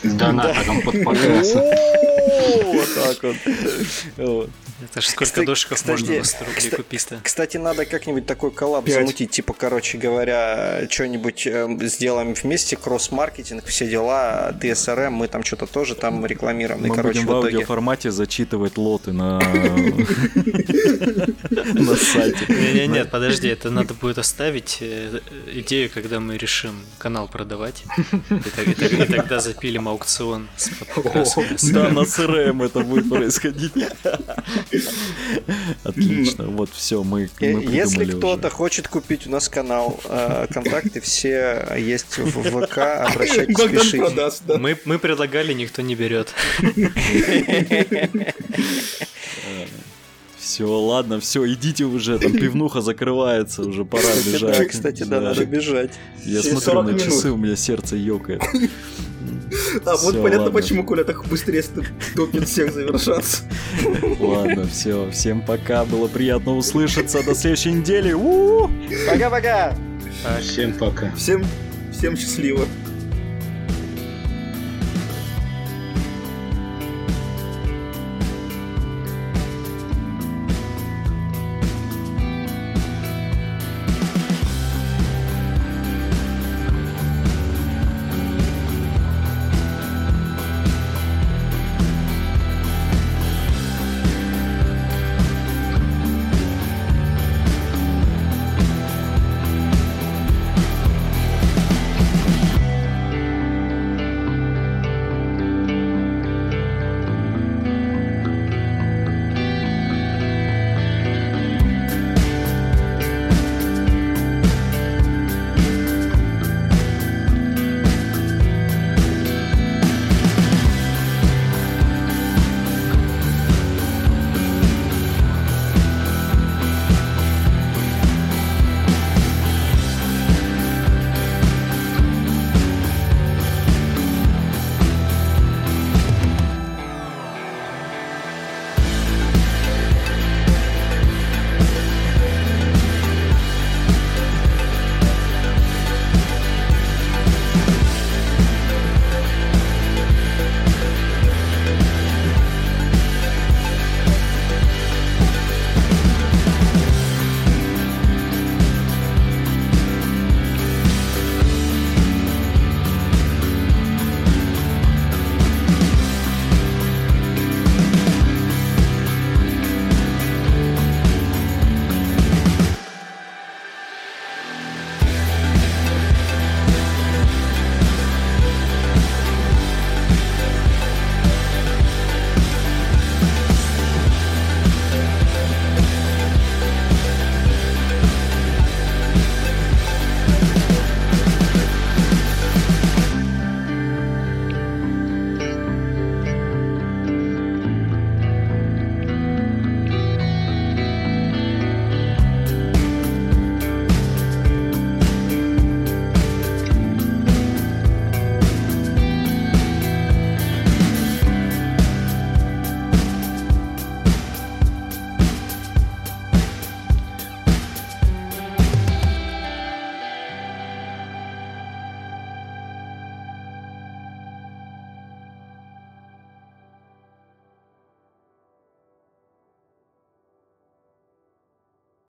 С донатором под покрасом. О, Вот так вот. Это ж сколько Кстати- дошиков кстати- можно на 100 рублей купить-то? Кстати, надо как-нибудь такой коллаб Пять. замутить, типа, короче говоря, что-нибудь эм, сделаем вместе, кросс-маркетинг, все дела, SRM, мы там что-то тоже там рекламируем, и, Мы короче, будем в в итоге... аудиоформате зачитывать лоты на на сайте. Не, нет, подожди, это надо будет оставить э, идею, когда мы решим канал продавать. И, и и тогда запилим аукцион. Да, на СРМ это будет происходить. Отлично, вот все, мы Э, мы Если придумали кто-то уже. хочет купить у нас канал, э, контакты все есть в ВК, обращайтесь, Богдан пишите. продаст, да. Мы, мы предлагали, никто не берет. Все, ладно, все, идите уже, там пивнуха закрывается, уже пора бежать. да, кстати, да, надо бежать. Я смотрю 40 на часы, у меня сердце ёкает. А вот понятно, ладно. почему Коля так быстрее топит всех завершаться. Ладно, все, всем пока, было приятно услышаться, до следующей недели. У-у-у! Пока-пока! Всем пока. Всем, всем счастливо.